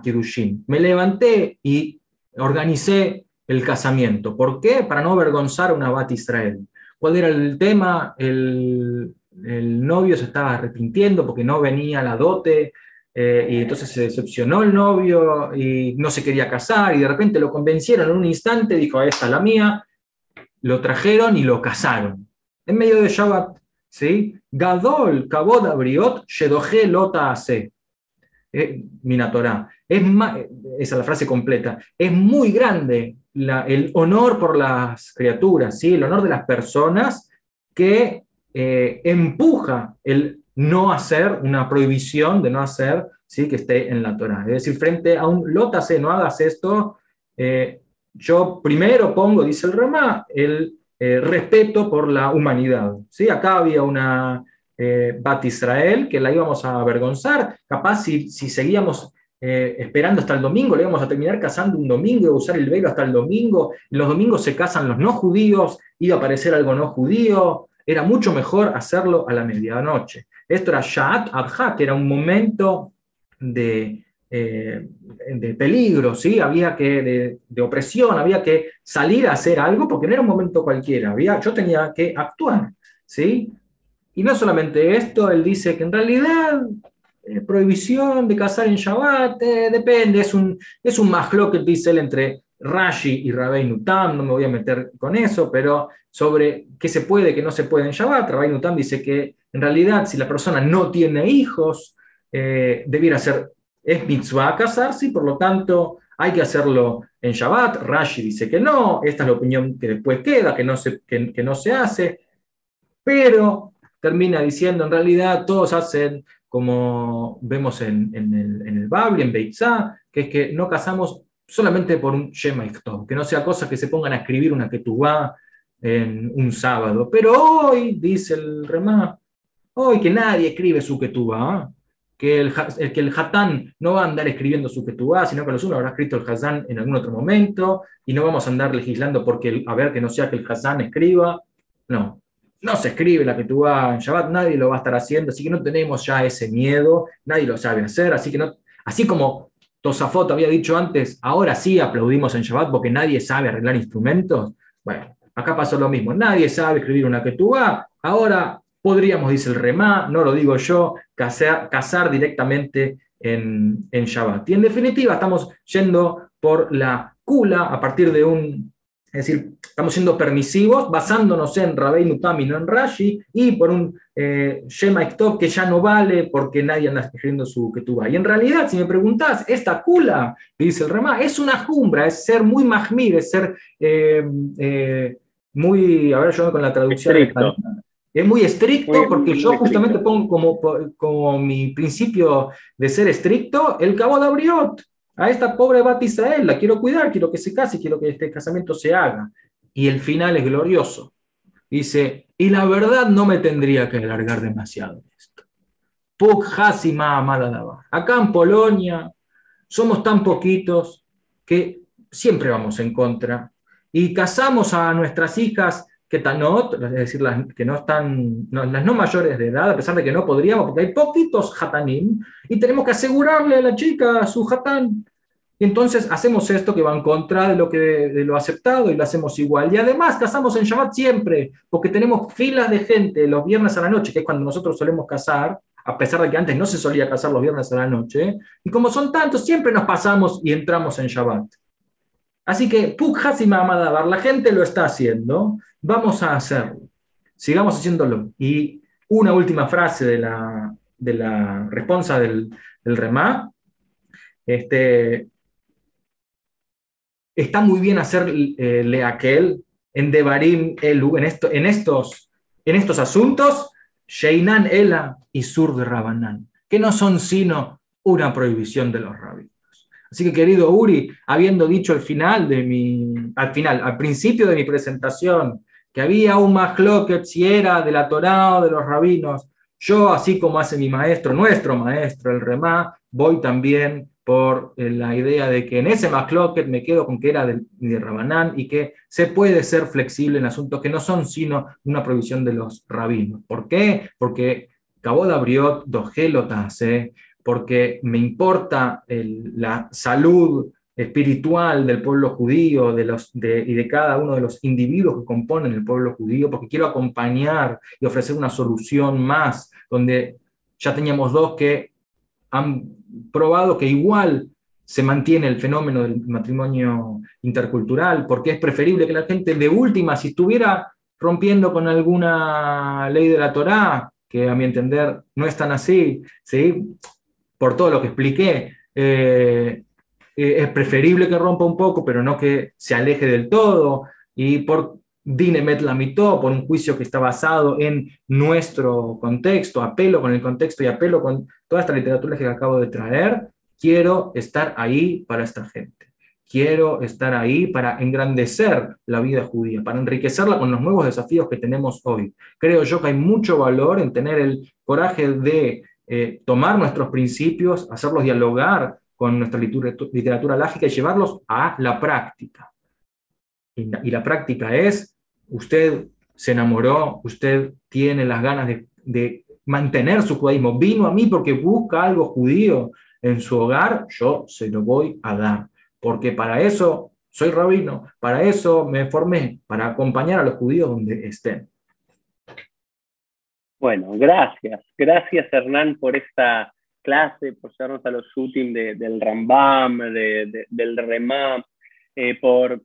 Me levanté y organicé el casamiento. ¿Por qué? Para no avergonzar a una Bat Israel. ¿Cuál era el tema? El, novio se estaba arrepintiendo porque no venía la dote, eh, y entonces se decepcionó el novio y no se quería casar, y de repente lo convencieron en un instante, dijo, esta es la mía, lo trajeron y lo casaron. En medio de Shabbat, ¿sí? Gadol, Kabod Abriot, Shedoje Lota Ase. Eh, Minatorá. Es esa es la frase completa. Es muy grande el honor por las criaturas, ¿sí? el honor de las personas que eh, empuja el no hacer, una prohibición de no hacer, ¿sí? que esté en la Torah. Es decir, frente a un lótase, no hagas esto, eh, yo primero pongo, dice el Ramá, el eh, respeto por la humanidad. ¿sí? Acá había una Bat Israel que la íbamos a avergonzar, capaz si, si seguíamos eh, esperando hasta el domingo, le íbamos a terminar casando un domingo, iba a usar el velo hasta el domingo, los domingos se casan los no judíos, iba a aparecer algo no judío, era mucho mejor hacerlo a la medianoche. Esto era Sha'at Abha, que era un momento de, eh, de peligro, ¿sí? había que, de, opresión, había que salir a hacer algo porque no era un momento cualquiera, había, yo tenía que actuar. ¿sí? Y no solamente esto, él dice que en realidad prohibición de cazar en Shabbat, eh, depende, es un, es un que dice él entre Rashi y Rabbeinu Tam, no me voy a meter con eso, pero sobre qué se puede, qué no se puede en Shabbat, Rabbeinu Tam dice que en realidad si la persona no tiene hijos, eh, debiera ser, es mitzvah casarse y por lo tanto hay que hacerlo en Shabbat, Rashi dice que no, esta es la opinión que después queda, que no se, que, que no se hace, pero termina diciendo en realidad todos hacen como vemos en, el, en el Babli, en Beitzá, que es que no casamos solamente por un Shema que no sea cosa que se pongan a escribir una Ketubá en un sábado. Pero hoy, dice el Remá, hoy que nadie escribe su Ketubá, que el, que el Hatán no va a andar escribiendo su Ketubá, sino que los uno habrá escrito el Hazán en algún otro momento, y no vamos a andar legislando porque a ver que no sea que el Hazán escriba. No, no se escribe la vas en Shabbat, nadie lo va a estar haciendo, así que no tenemos ya ese miedo, nadie lo sabe hacer, así que no, así como Tosafot había dicho antes, ahora sí aplaudimos en Shabbat porque nadie sabe arreglar instrumentos, bueno, acá pasó lo mismo, nadie sabe escribir una vas, ahora podríamos, dice el Remá, no lo digo yo, casar, directamente en, en Shabbat. Y en definitiva estamos yendo por la Kula a partir de un es decir, estamos siendo permisivos basándonos en Rabbeinu Nutami, no en Rashi, y por un eh, Shema que ya no vale porque nadie anda escribiendo su Ketubá. Y en realidad, si me preguntás, esta kula, dice el Remá, es una jumbra, es ser muy mahmir, es ser eh, eh, muy, a ver, yo con la traducción. Es muy estricto porque yo justamente pongo como, como mi principio de ser estricto el cabo de Abriot a esta pobre Bat Israel, la quiero cuidar, quiero que se case, quiero que este casamiento se haga. Y el final es glorioso. Dice, y la verdad no me tendría que alargar demasiado esto. Puk Hasima Amada Acá en Polonia somos tan poquitos que siempre vamos en contra. Y casamos a nuestras hijas que no, es decir, las que no están, las no mayores de edad, a pesar de que no podríamos, porque hay poquitos hatanim, y tenemos que asegurarle a la chica su hatán. Y entonces hacemos esto que va en contra de lo, que, de lo aceptado y lo hacemos igual. Y además casamos en Shabbat siempre, porque tenemos filas de gente los viernes a la noche, que es cuando nosotros solemos casar, a pesar de que antes no se solía casar los viernes a la noche. Y como son tantos, siempre nos pasamos y entramos en Shabbat. Así que, Puk Hasim la gente lo está haciendo, vamos a hacerlo. Sigamos haciéndolo. Y una última frase de la, de la responsa del, del Remá. Este, está muy bien hacerle eh, aquel en Devarim Elu, en, en, estos, en estos asuntos, Sheinan Ela y Sur de Rabanán, que no son sino una prohibición de los rabinos. Así que, querido Uri, habiendo dicho al final de mi, al final, al principio de mi presentación, que había un que si era de la Torá o de los rabinos, yo, así como hace mi maestro, nuestro maestro, el Remá, voy también por eh, la idea de que en ese McLocket me quedo con que era de, de Rabanán y que se puede ser flexible en asuntos que no son sino una provisión de los rabinos. ¿Por qué? Porque Cabo abrió dos gelotas, porque me importa la salud espiritual del pueblo judío y de cada uno de los individuos que componen el pueblo judío, porque quiero acompañar y ofrecer una solución más, donde ya teníamos dos que han probado que igual se mantiene el fenómeno del matrimonio intercultural, porque es preferible que la gente de última, si estuviera rompiendo con alguna ley de la Torá, que a mi entender no es tan así, ¿sí? Por todo lo que expliqué, eh, eh, es preferible que rompa un poco, pero no que se aleje del todo, y por Dinemet la mitó, por un juicio que está basado en nuestro contexto, apelo con el contexto y apelo con toda esta literatura que acabo de traer, quiero estar ahí para esta gente. Quiero estar ahí para engrandecer la vida judía, para enriquecerla con los nuevos desafíos que tenemos hoy. Creo yo que hay mucho valor en tener el coraje de eh, tomar nuestros principios, hacerlos dialogar con nuestra literatura, lógica y llevarlos a la práctica. Y la, práctica es, usted se enamoró, usted tiene las ganas de, mantener su judaísmo, vino a mí porque busca algo judío en su hogar, yo se lo voy a dar, porque para eso soy rabino, para eso me formé, para acompañar a los judíos donde estén. Bueno, gracias. Gracias, Hernán, por esta clase, por llevarnos a los shooting del Rambam, del Remam, eh, por,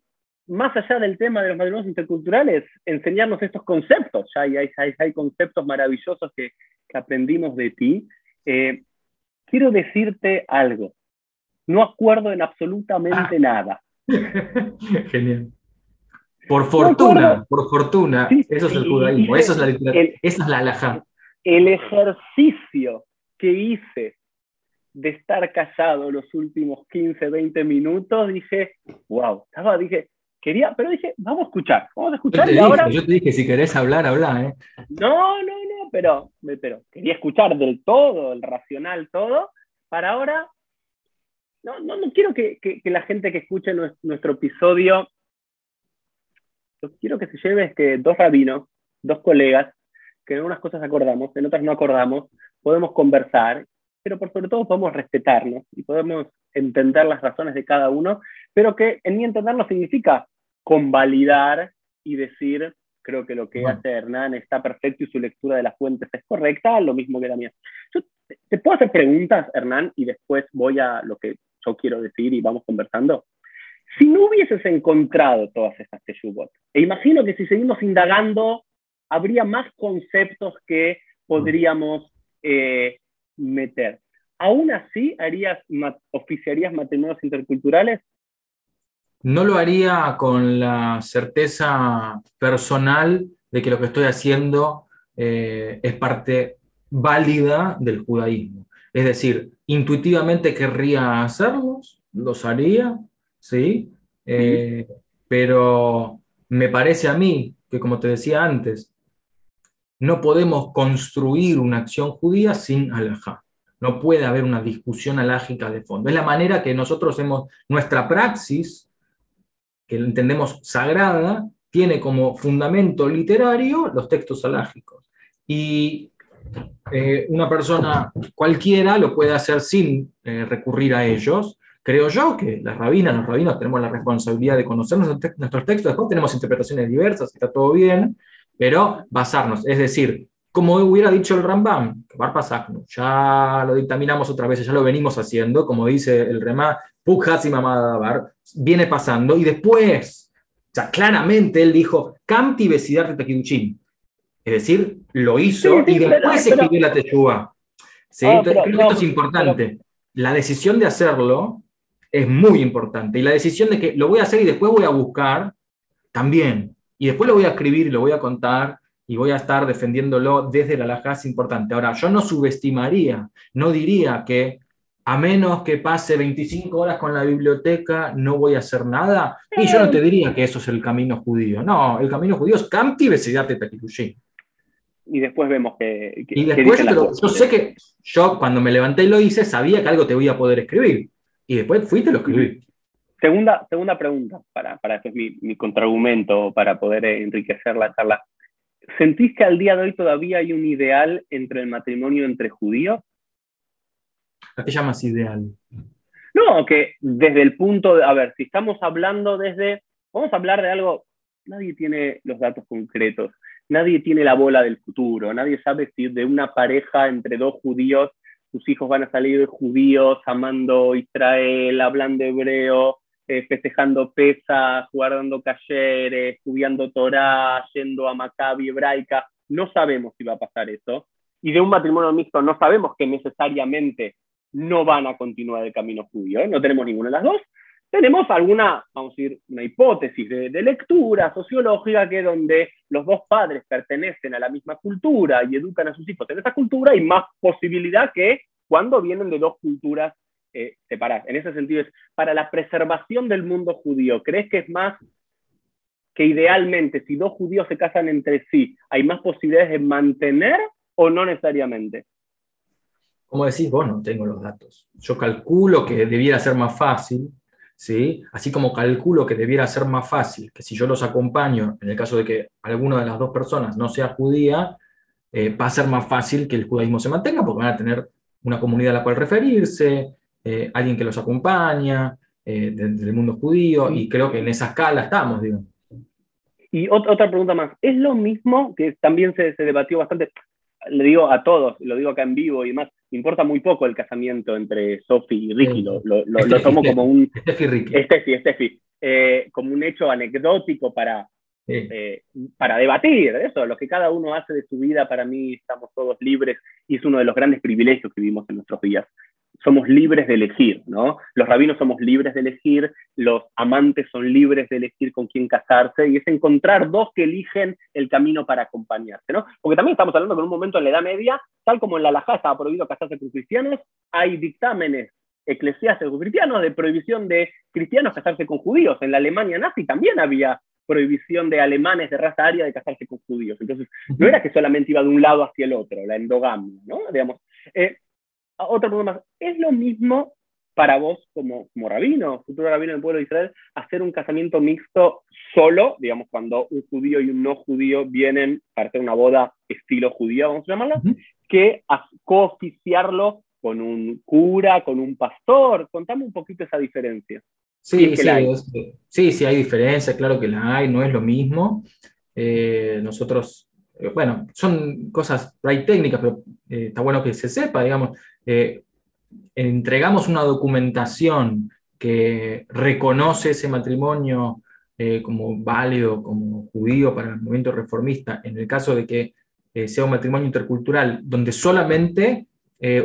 más allá del tema de los matrimonios interculturales, enseñarnos estos conceptos. Ya hay, hay, conceptos maravillosos que, aprendimos de ti. Eh, quiero decirte algo. No acuerdo en absolutamente ah. nada. Genial. Por fortuna, por fortuna, eso es el judaísmo, eso es la literatura, esa es la alhaja. El ejercicio que hice de estar callado los últimos 15, 20 minutos, dije, wow, estaba, dije, quería, pero dije, vamos a escuchar, vamos a escuchar. Yo te, ahora... dije, yo te dije, si querés hablar, habla, ¿eh? No, no, no, pero, pero quería escuchar del todo, el racional todo, para ahora, no, no, no quiero que, que, que la gente que escuche nuestro, nuestro episodio quiero que se lleve es que dos rabinos, dos colegas, que en unas cosas acordamos, en otras no acordamos, podemos conversar, pero por sobre todo podemos respetarnos y podemos entender las razones de cada uno, pero que en mi entender no significa convalidar y decir, creo que lo que hace Hernán está perfecto y su lectura de las fuentes es correcta, lo mismo que la mía. ¿Te puedo hacer preguntas, Hernán, y después voy a lo que yo quiero decir y vamos conversando? Si no hubieses encontrado todas estas teshuvot, e imagino que si seguimos indagando, habría más conceptos que podríamos eh, meter. ¿Aún así harías, oficiarías matrimonios interculturales? No lo haría con la certeza personal de que lo que estoy haciendo eh, es parte válida del judaísmo. Es decir, intuitivamente querría hacerlos, los haría, ¿sí? Eh, pero me parece a mí que, como te decía antes, no podemos construir una acción judía sin alajá. No puede haber una discusión alágica de fondo. Es la manera que nosotros hemos, nuestra praxis, que entendemos sagrada, tiene como fundamento literario los textos alágicos. Y eh, una persona cualquiera lo puede hacer sin eh, recurrir a ellos. Creo yo que las rabinas, los rabinos tenemos la responsabilidad de conocer nuestros textos, después tenemos interpretaciones diversas, está todo bien, pero basarnos, es decir, como hubiera dicho el Rambam, ya lo dictaminamos otra vez, ya lo venimos haciendo, como dice el Remá, viene pasando, y después, ya claramente él dijo, Kamti Besidarte Takiduchin, es decir, lo hizo y después escribió la Teshuvah. ¿Sí? Ah, creo que esto es importante. La decisión de hacerlo es muy importante. Y la decisión de que lo voy a hacer y después voy a buscar, también. Y después lo voy a escribir y lo voy a contar y voy a estar defendiéndolo desde la laja es importante. Ahora, yo no subestimaría, no diría que a menos que pase 25 horas con la biblioteca, no voy a hacer nada. Y yo no te diría que eso es el camino judío. No, el camino judío es Kamti Besidate Takitushin y después vemos que... y después yo, sé que yo cuando me levanté y lo hice, sabía que algo te voy a poder escribir. Y después fui y te lo escribí. Segunda, segunda pregunta, para, para es mi, mi contraargumento, para poder enriquecer la charla. ¿Sentís que al día de hoy todavía hay un ideal entre el matrimonio entre judíos? ¿A qué llamas ideal? No, que desde el punto de, a ver, si estamos hablando desde, vamos a hablar de algo, nadie tiene los datos concretos, nadie tiene la bola del futuro, nadie sabe si de una pareja entre dos judíos sus hijos van a salir judíos, amando Israel, hablando hebreo, eh, festejando pesas, guardando cayeres, estudiando Torah, yendo a Maccabi hebraica. No sabemos si va a pasar eso. Y de un matrimonio mixto no sabemos que necesariamente no van a continuar el camino judío. ¿eh? No tenemos ninguna de las dos tenemos alguna, vamos a decir, una hipótesis de, lectura sociológica que donde los dos padres pertenecen a la misma cultura y educan a sus hijos en esa cultura, hay más posibilidad que cuando vienen de dos culturas eh, separadas. En ese sentido, es para la preservación del mundo judío, ¿crees que es más que idealmente, si dos judíos se casan entre sí, hay más posibilidades de mantener o no necesariamente? Como decís, vos no tengo los datos. Yo calculo que debiera ser más fácil, Así como calculo que debiera ser más fácil que si yo los acompaño, en el caso de que alguna de las dos personas no sea judía, eh, va a ser más fácil que el judaísmo se mantenga porque van a tener una comunidad a la cual referirse, eh, alguien que los acompaña eh, del mundo judío, y creo que en esa escala estamos, digo. Y otra pregunta más, ¿es lo mismo que también se, se debatió bastante? le digo a todos, lo digo acá en vivo y me importa muy poco el casamiento entre Sophie y Ricky, lo, lo, tomo como un... Steffi Ricky. Steffi, Steffi. Eh, como un hecho anecdótico para, eh, para debatir eso, lo que cada uno hace de su vida, para mí estamos todos libres y es uno de los grandes privilegios que vivimos en nuestros días somos libres de elegir, ¿no? Los rabinos somos libres de elegir, los amantes son libres de elegir con quién casarse, y es encontrar dos que eligen el camino para acompañarse, ¿no? Porque también estamos hablando que en un momento en la Edad Media, tal como en la Alajá estaba prohibido casarse con cristianos, hay dictámenes eclesiásticos cristianos de prohibición de cristianos casarse con judíos. En la Alemania nazi también había prohibición de alemanes de raza aria de casarse con judíos. Entonces, no era que solamente iba de un lado hacia el otro, la endogamia, ¿no? Digamos, eh, otra pregunta más, ¿es lo mismo para vos como, como rabino, futuro rabino del pueblo de Israel, hacer un casamiento mixto solo, digamos, cuando un judío y un no judío vienen para hacer una boda estilo judío, vamos a llamarla, que cooficiarlo con un cura, con un pastor? Contame un poquito esa diferencia. Sí, sí, sí, sí, hay diferencia, claro que la hay, no es lo mismo. Eh, nosotros eh, bueno, son cosas hay técnicas, pero eh, está bueno que se sepa, digamos, eh, entregamos una documentación que reconoce ese matrimonio como válido, como judío para el movimiento reformista, en el caso de que sea un matrimonio intercultural donde solamente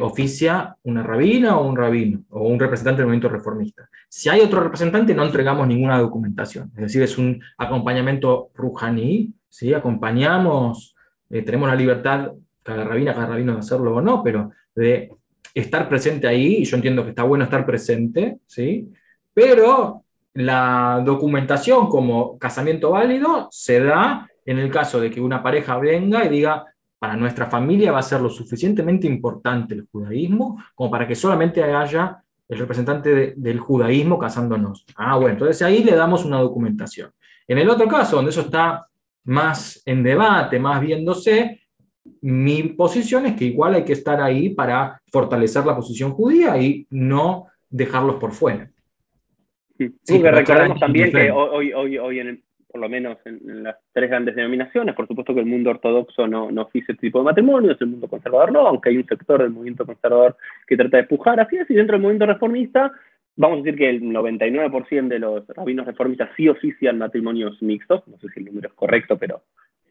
oficia una rabina o un rabino o un representante del movimiento reformista. Si hay otro representante, no entregamos ninguna documentación, es decir, es un acompañamiento rujaní, ¿sí? acompañamos, tenemos la libertad, cada rabina, cada rabino de hacerlo o no, pero de estar presente ahí, y yo entiendo que está bueno estar presente, ¿sí? pero la documentación como casamiento válido se da en el caso de que una pareja venga y diga, para nuestra familia va a ser lo suficientemente importante el judaísmo como para que solamente haya el representante del judaísmo casándonos. Ah, bueno, entonces ahí le damos una documentación. En el otro caso, donde eso está más en debate, más viéndose, mi posición es que igual hay que estar ahí para fortalecer la posición judía y no dejarlos por fuera. Sí, que recordemos también que hoy, hoy, hoy en por lo menos en, las tres grandes denominaciones, por supuesto que el mundo ortodoxo no, no este tipo de matrimonios, el mundo conservador no, aunque hay un sector del movimiento conservador que trata de empujar así es, y dentro del movimiento reformista, vamos a decir que el 99% de los rabinos reformistas sí ofician matrimonios mixtos, no sé si el número es correcto, pero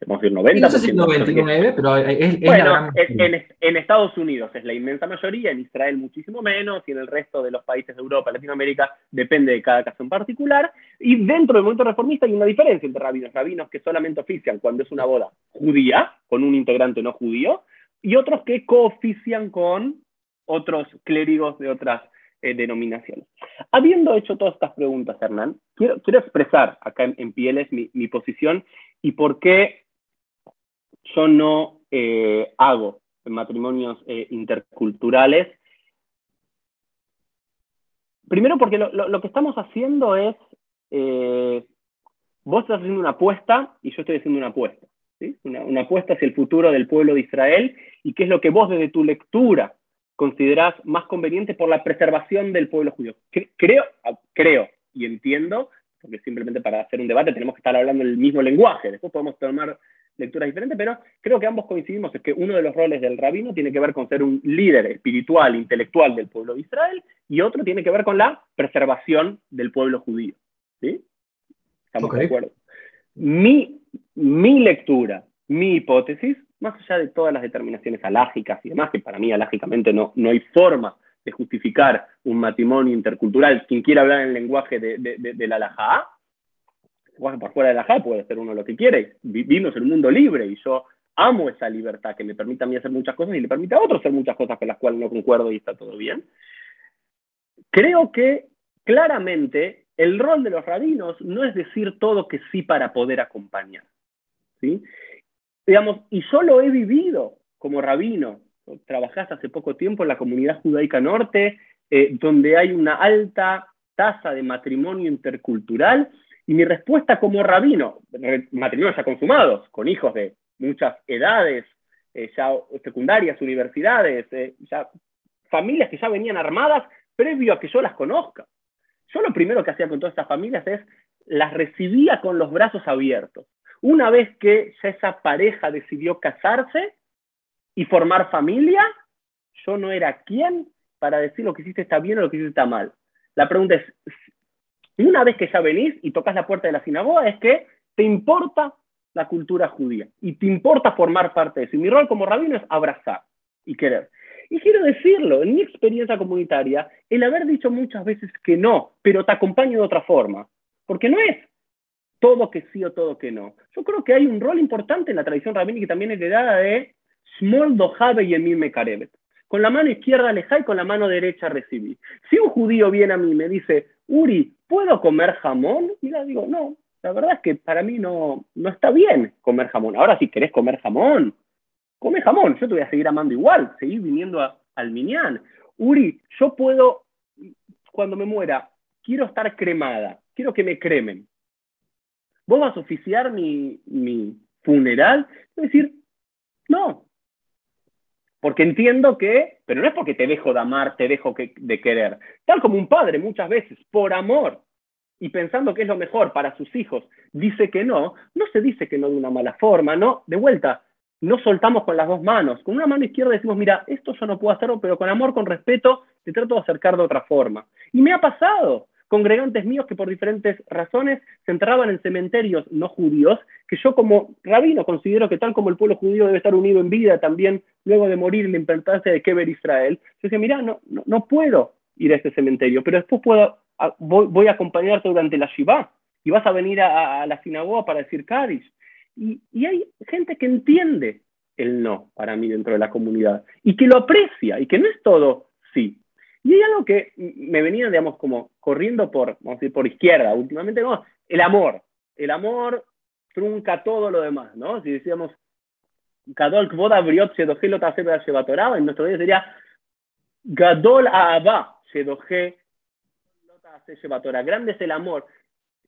vamos a decir 90. No sé si 99, pero es, bueno, en, Estados Unidos es la inmensa mayoría, en Israel muchísimo menos, y en el resto de los países de Europa, Latinoamérica, depende de cada caso en particular. Y dentro del movimiento reformista hay una diferencia entre rabinos, rabinos que solamente ofician cuando es una boda judía, con un integrante no judío, y otros que coofician con otros clérigos de otras eh, denominaciones. Habiendo hecho todas estas preguntas, Hernán, quiero, expresar acá en, Pieles mi, posición y por qué yo no eh, hago matrimonios eh, interculturales. Primero porque lo, que estamos haciendo es, vos estás haciendo una apuesta y yo estoy haciendo una apuesta. Una, apuesta hacia el futuro del pueblo de Israel y qué es lo que vos desde tu lectura considerás más conveniente por la preservación del pueblo judío. Creo, creo y entiendo, porque simplemente para hacer un debate tenemos que estar hablando el mismo lenguaje, después podemos tomar lecturas diferentes, pero creo que ambos coincidimos en que uno de los roles del rabino tiene que ver con ser un líder espiritual, intelectual del pueblo de Israel, y otro tiene que ver con la preservación del pueblo judío. ¿Sí? ¿Estamos de acuerdo? Mi, mi lectura, mi hipótesis, más allá de todas las determinaciones alágicas y demás, que para mí alágicamente no, no hay forma de justificar un matrimonio intercultural, quien quiera hablar en el lenguaje de, de, de, la por fuera de la JA puede hacer uno lo que quiere. Vivimos en un mundo libre y yo amo esa libertad que me permite a mí hacer muchas cosas y le permite a otros hacer muchas cosas con las cuales no concuerdo y está todo bien. Creo que claramente el rol de los rabinos no es decir todo que sí para poder acompañar. ¿sí? Digamos, y yo lo he vivido como rabino. Trabajaste hace poco tiempo en la comunidad judaica norte, eh, donde hay una alta tasa de matrimonio intercultural y mi respuesta como rabino, matrimonios ya consumados, con hijos de muchas edades, eh, ya secundarias, universidades, eh, ya familias que ya venían armadas previo a que yo las conozca. Yo lo primero que hacía con todas estas familias es las recibía con los brazos abiertos. Una vez que esa pareja decidió casarse y formar familia, yo no era quien para decir lo que hiciste está bien o lo que hiciste está mal. La pregunta es, una vez que ya venís y tocas la puerta de la sinagoga, es que te importa la cultura judía y te importa formar parte de eso. Y mi rol como rabino es abrazar y querer. Y quiero decirlo, en mi experiencia comunitaria, el haber dicho muchas veces que no, pero te acompaño de otra forma, porque no es todo que sí o todo que no. Yo creo que hay un rol importante en la tradición rabínica que también es heredada de Shmol Dohabe y Emil Mekarevet. Con la mano izquierda alejá y con la mano derecha recibí. Si un judío viene a mí y me dice, Uri, ¿puedo comer jamón? Y le digo, no, la verdad es que para mí no, no está bien comer jamón. Ahora, si querés comer jamón, come jamón. Yo te voy a seguir amando igual, seguir viniendo al Minián. Uri, yo puedo, cuando me muera, quiero estar cremada, quiero que me cremen. ¿Vos vas a oficiar mi, funeral? Voy decir, no, porque entiendo que, pero no es porque te dejo de amar, te dejo de querer. Tal como un padre muchas veces, por amor y pensando que es lo mejor para sus hijos, dice que no, no se dice que no de una mala forma, no, de vuelta, no soltamos con las dos manos. Con una mano izquierda decimos, mira, esto yo no puedo hacerlo, pero con amor, con respeto, te trato de acercar de otra forma. Y me ha pasado. Congregantes míos que por diferentes razones se enterraban en cementerios no judíos, que yo como rabino considero que tal como el pueblo judío debe estar unido en vida también luego de morir la importancia de Keber Israel, yo decía, mira, no, no, puedo ir a este cementerio, pero después puedo, voy, a acompañarte durante la Shiva y vas a venir a, la sinagoga para decir Kaddish. Y, y hay gente que entiende el no para mí dentro de la comunidad y que lo aprecia y que no es todo sí. Y hay algo que me venía, digamos, como corriendo por, vamos a decir, por izquierda últimamente, el amor. El amor trunca todo lo demás, ¿no? Si decíamos, Gadol Lo en nuestro día sería Gadol Aaba Shedohe Lo Grande es el amor.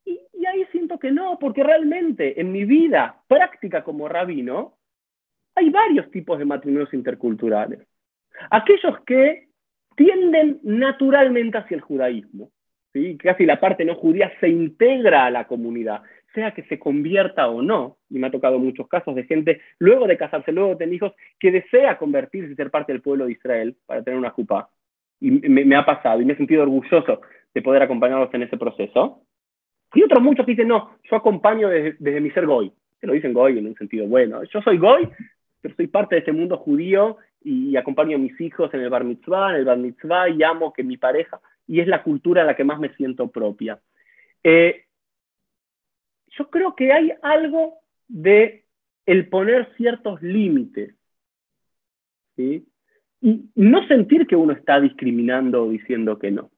Y, y ahí siento que no, porque realmente en mi vida práctica como rabino, hay varios tipos de matrimonios interculturales. Aquellos que tienden naturalmente hacia el judaísmo, ¿sí? casi la parte no judía se integra a la comunidad, sea que se convierta o no, y me ha tocado muchos casos de gente, luego de casarse, luego de tener hijos, que desea convertirse y ser parte del pueblo de Israel para tener una jupá. Y me, ha pasado y me he sentido orgulloso de poder acompañarlos en ese proceso. Y otros muchos que dicen, no, yo acompaño desde, desde mi ser goy. Se lo dicen goy en un sentido bueno. Yo soy goy pero soy parte de este mundo judío y acompaño a mis hijos en el bar mitzvah, en el bar mitzvah y amo que mi pareja, y es la cultura en la que más me siento propia. Eh, yo creo que hay algo de el poner ciertos límites. Y no sentir que uno está discriminando o diciendo que no.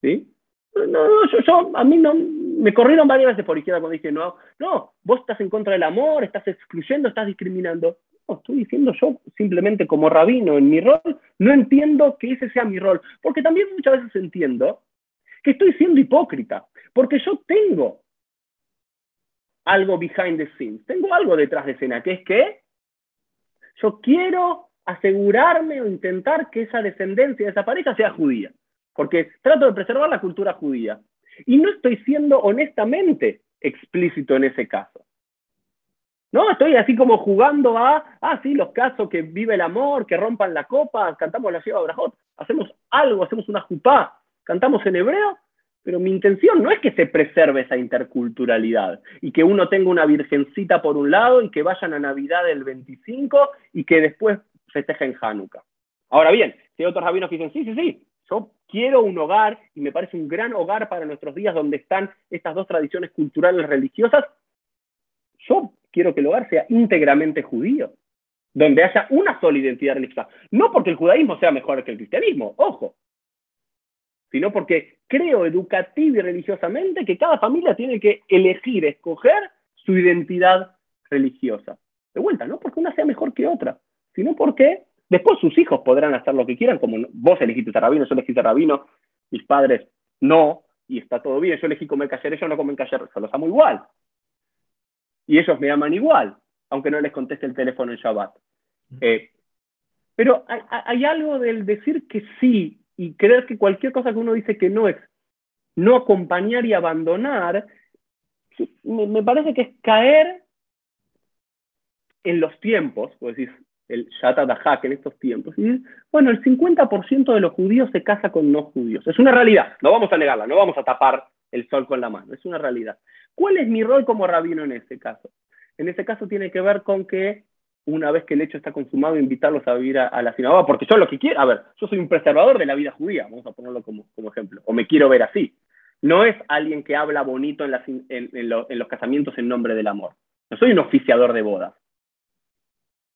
¿Sí? No, no, yo, yo, a mí no, me corrieron varias veces por izquierda cuando dije, no, no, vos estás en contra del amor, estás excluyendo, estás discriminando. No, estoy diciendo yo simplemente como rabino en mi rol, no entiendo que ese sea mi rol, porque también muchas veces entiendo que estoy siendo hipócrita, porque yo tengo algo behind the scenes, tengo algo detrás de escena, que es que yo quiero asegurarme o intentar que esa descendencia de esa pareja sea judía, porque trato de preservar la cultura judía. Y no estoy siendo honestamente explícito en ese caso. No, estoy así como jugando a, ah, sí, los casos que vive el amor, que rompan la copa, cantamos la Shiva Brajot, hacemos algo, hacemos una jupá, cantamos en hebreo, pero mi intención no es que se preserve esa interculturalidad y que uno tenga una virgencita por un lado y que vayan a Navidad el 25 y que después festejen Hanukkah. Ahora bien, si hay otros rabinos que dicen, sí, sí, sí, yo quiero un hogar y me parece un gran hogar para nuestros días donde están estas dos tradiciones culturales religiosas. Yo quiero que el hogar sea íntegramente judío, donde haya una sola identidad religiosa. No porque el judaísmo sea mejor que el cristianismo, ojo, sino porque creo educativo y religiosamente que cada familia tiene que elegir, escoger su identidad religiosa. De vuelta, no porque una sea mejor que otra, sino porque Después sus hijos podrán hacer lo que quieran, como vos elegiste rabino, yo elegí rabino, mis padres no, y está todo bien. Yo elegí comer cayer, ellos no comen cayer, yo los amo igual. Y ellos me aman igual, aunque no les conteste el teléfono en Shabbat. Eh, pero hay, algo del decir que sí y creer que cualquier cosa que uno dice que no es, no acompañar y abandonar, me, me parece que es caer en los tiempos, pues decir, el Yatadahak en estos tiempos. Y bueno, el 50% de los judíos se casa con no judíos. Es una realidad, no vamos a negarla, no vamos a tapar el sol con la mano, es una realidad. ¿Cuál es mi rol como rabino en ese caso? En ese caso tiene que ver con que una vez que el hecho está consumado, invitarlos a vivir a, la sinagoga, porque yo lo que quiero, a ver, yo soy un preservador de la vida judía, vamos a ponerlo como, ejemplo, o me quiero ver así. No es alguien que habla bonito en, los casamientos en nombre del amor. No soy un oficiador de bodas.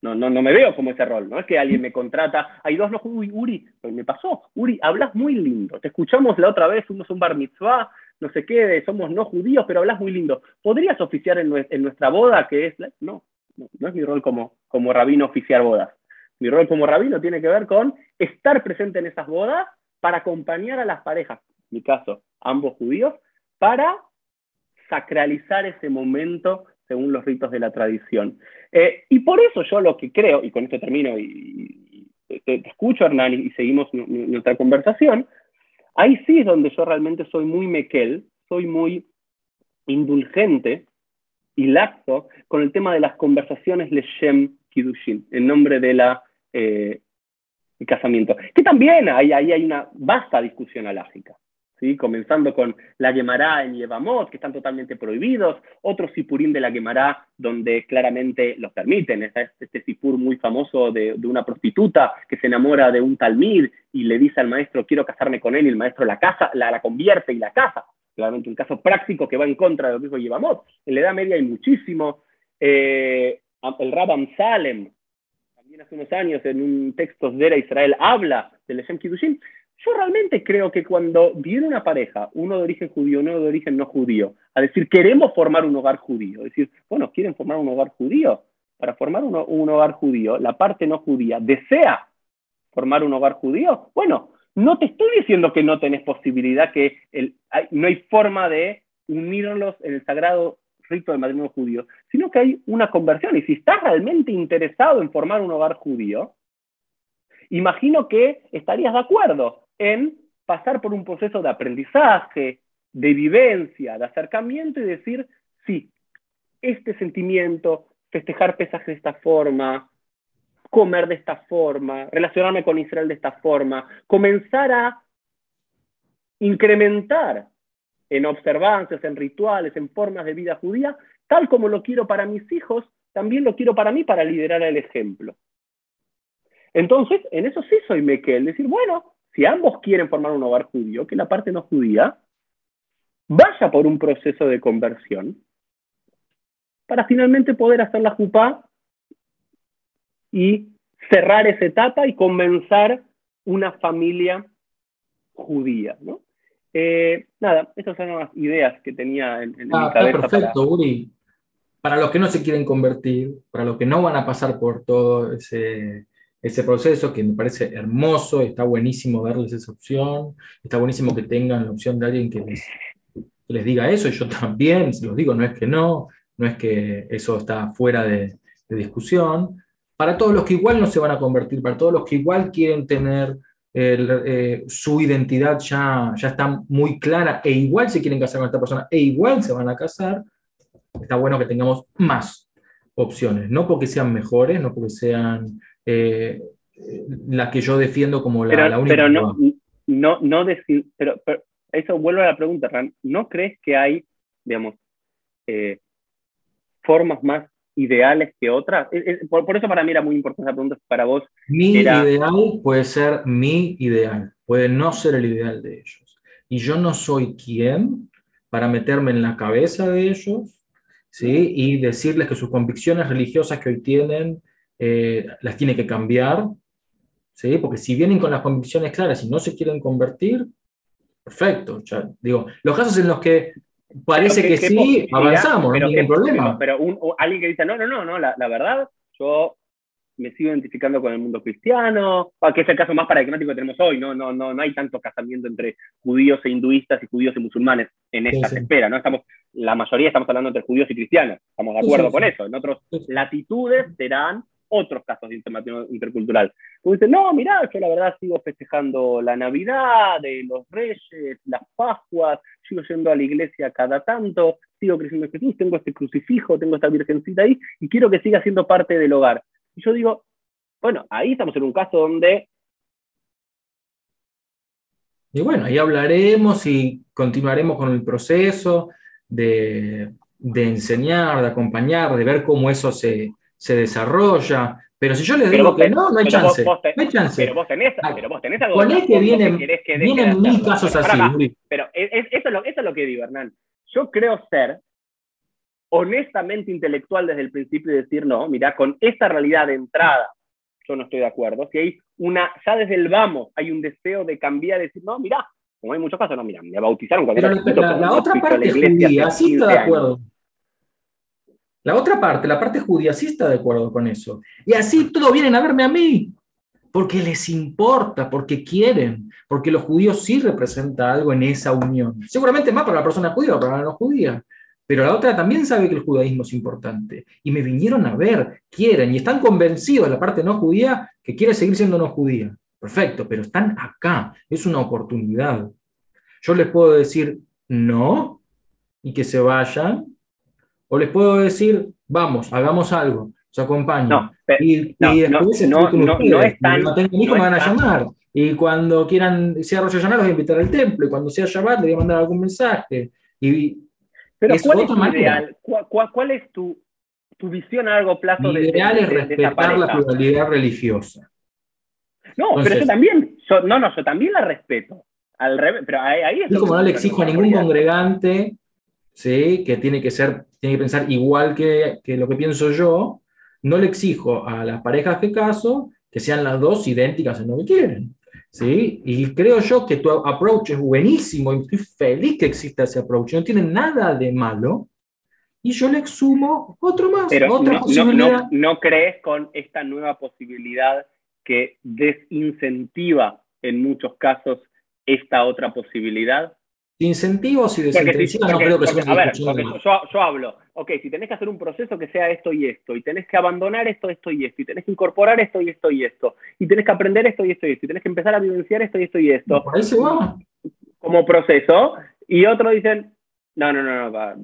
No, no, no me veo como ese rol, no es que alguien me contrata, hay dos no, uy, Uri, pues me pasó, Uri, hablas muy lindo, te escuchamos la otra vez, fuimos un bar mitzvah, no sé qué, somos no judíos, pero hablas muy lindo. ¿Podrías oficiar en, nuestra boda, que es, no, no, es mi rol como, rabino oficiar bodas. Mi rol como rabino tiene que ver con estar presente en esas bodas para acompañar a las parejas, en mi caso, ambos judíos, para sacralizar ese momento según los ritos de la tradición. Eh, y por eso yo lo que creo, y con esto termino y, te, escucho Hernán y, seguimos nuestra conversación, ahí sí es donde yo realmente soy muy mequel, soy muy indulgente y laxo con el tema de las conversaciones Leshem Kidushin, en nombre de eh, casamiento. Que también ahí, ahí hay una vasta discusión alágica. ¿Sí? comenzando con la Gemara en Yevamot, que están totalmente prohibidos, otros Sipurim de la Gemara, donde claramente los permiten. Está este Sipur muy famoso de, una prostituta que se enamora de un talmid y le dice al maestro, quiero casarme con él, y el maestro la, casa, la, convierte y la casa. Claramente un caso práctico que va en contra de lo que dijo Yevamot. En la Edad Media hay muchísimo. Eh, el Rabban Salem, también hace unos años en un texto de Israel, habla del Leshem Kiddushin, yo realmente creo que cuando viene una pareja, uno de origen judío, uno de origen no judío, a decir, queremos formar un hogar judío, decir, bueno, ¿quieren formar un hogar judío? Para formar un, hogar judío, la parte no judía desea formar un hogar judío. Bueno, no te estoy diciendo que no tenés posibilidad, que no hay forma de unirlos en el sagrado rito del matrimonio judío, sino que hay una conversión. Y si estás realmente interesado en formar un hogar judío, imagino que estarías de acuerdo en pasar por un proceso de aprendizaje, de vivencia, de acercamiento y decir, sí, este sentimiento, festejar pesaje de esta forma, comer de esta forma, relacionarme con Israel de esta forma, comenzar a incrementar en observancias, en rituales, en formas de vida judía, tal como lo quiero para mis hijos, también lo quiero para mí para liderar el ejemplo. Entonces, en eso sí soy Mekel, decir, bueno, si ambos quieren formar un hogar judío, que la parte no judía vaya por un proceso de conversión para finalmente poder hacer la jupá y cerrar esa etapa y comenzar una familia judía. ¿no? Eh, nada, esas son las ideas que tenía en, en ah, mi cabeza. perfecto, para... Uri. Para los que no se quieren convertir, para los que no van a pasar por todo ese ese proceso que me parece hermoso, está buenísimo darles esa opción, está buenísimo que tengan la opción de alguien que les, diga eso, y yo también, se los digo, no es que no, no es que eso está fuera de, discusión. Para todos los que igual no se van a convertir, para todos los que igual quieren tener eh, su identidad ya, ya está muy clara e igual se quieren casar con esta persona e igual se van a casar, está bueno que tengamos más opciones, no porque sean mejores, no porque sean eh, la que yo defiendo como la, pero, única. Pero no, no, no decir, pero, eso vuelve a la pregunta, Ram. ¿No crees que hay, digamos, eh, formas más ideales que otras? Por, eso para mí era muy importante la pregunta para vos. Mi ideal puede ser mi ideal, puede no ser el ideal de ellos. Y yo no soy quien para meterme en la cabeza de ellos ¿sí? y decirles que sus convicciones religiosas que hoy tienen eh, las tiene que cambiar, ¿sí? porque si vienen con las convicciones claras y no se quieren convertir, perfecto. digo, los casos en los que parece que, sí, avanzamos, no hay ningún problema. Pero, alguien que dice, no, no, no, no la, la, verdad, yo me sigo identificando con el mundo cristiano, que es el caso más paradigmático que tenemos hoy, no, no, no, no hay tanto casamiento entre judíos e hinduistas y judíos y musulmanes en esta espera, ¿no? Estamos, la mayoría estamos hablando entre judíos y cristianos, estamos de acuerdo con eso. En otras latitudes serán otros casos de intercultural. Como dicen, no, mirá, yo la verdad sigo festejando la Navidad, de los Reyes, las Pascuas, sigo yendo a la iglesia cada tanto, sigo creciendo en Jesús, tengo este crucifijo, tengo esta virgencita ahí, y quiero que siga siendo parte del hogar. Y yo digo, bueno, ahí estamos en un caso donde... Y bueno, ahí hablaremos y continuaremos con el proceso de, de enseñar, de acompañar, de ver cómo eso se, se desarrolla. Pero si yo les digo que no, no hay chance. no hay chance. Pero vos tenés, ah, pero vos tenés algo. Con que vienen, que vienen mil casos así. Pero eso, es lo, eso es lo que digo, Hernán. Yo creo ser honestamente intelectual desde el principio y decir, no, mira, con esta realidad de entrada, yo no estoy de acuerdo. Si hay una, ya desde el vamos, hay un deseo de cambiar, decir, no, mira, como hay muchos casos, no, mira, me bautizaron cuando Pero la, la, otra parte judía sí está de acuerdo. La otra parte, la parte judía, sí está de acuerdo con eso. Y así todos vienen a verme a mí, porque les importa, porque quieren, porque los judíos sí representan algo en esa unión. Seguramente más para la persona judía para la no judía. Pero la otra también sabe que el judaísmo es importante. Y me vinieron a ver, quieren, y están convencidos, la parte no judía, que quiere seguir siendo no judía. Perfecto, pero están acá. Es una oportunidad. Yo les puedo decir no y que se vayan, o les puedo decir, vamos, hagamos algo, os acompaño. No, y, después no, no, no, es tan, no me van a llamar. Y cuando quieran, sea Rosh Hashanah, los voy a invitar al templo. Y cuando sea Shabbat, les voy a mandar algún mensaje. Y Pero ¿cuál es tu ideal? ¿Cuál, es tu, tu, visión a largo plazo? Mi ideal es respetar la pluralidad religiosa. No, pero yo también, no, no, yo también la respeto. Al revés, pero ahí, es como no le exijo a ningún congregante ¿sí? que tiene que ser, tiene que pensar igual que, que, lo que pienso yo, no le exijo a las parejas de caso que sean las dos idénticas en lo que quieren. ¿sí? Y creo yo que tu approach es buenísimo y estoy feliz que exista ese approach, no tiene nada de malo. Y yo le exumo otro más, otra no, posibilidad. No, crees con esta nueva posibilidad que desincentiva en muchos casos esta otra posibilidad? Incentivos y desincentivos no creo que sea A ver, yo, yo, hablo, ok, si tenés que hacer un proceso que sea esto y esto, y tenés que abandonar esto, esto y esto, y tenés que incorporar esto y esto y esto, y tenés que aprender esto y esto y esto, y tenés que empezar a vivenciar esto y esto y esto. Por ahí se va. Como proceso, y otros dicen, no, no, no, no,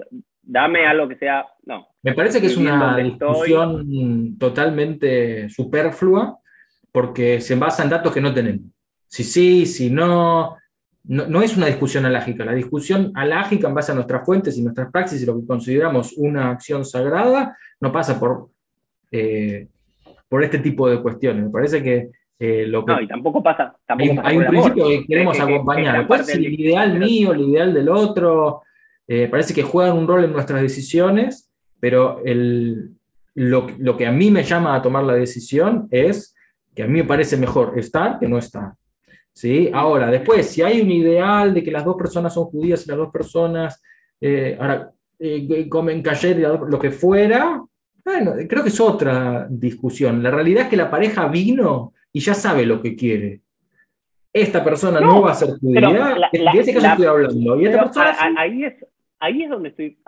dame algo que sea, no. Me parece que es una discusión totalmente superflua, porque se basa en datos que no tenemos. Si sí, si no, no, es una discusión alágica. La discusión alágica en base a nuestras fuentes y nuestras praxis y lo que consideramos una acción sagrada no pasa por, eh, por este tipo de cuestiones. Me parece que eh, lo que... No, y tampoco pasa... hay, un principio que queremos acompañar. el ideal mío, el ideal del otro, eh, parece que juegan un rol en nuestras decisiones, pero lo, lo que a mí me llama a tomar la decisión es que a mí me parece mejor estar que no estar. ¿Sí? Ahora, después, si hay un ideal de que las dos personas son judías y las dos personas eh, ahora, eh, comen cayer, lo que fuera, bueno, creo que es otra discusión. La realidad es que la pareja vino y ya sabe lo que quiere. Esta persona no, va a ser judía, de ese caso estoy hablando. ahí, es, ahí es donde estoy,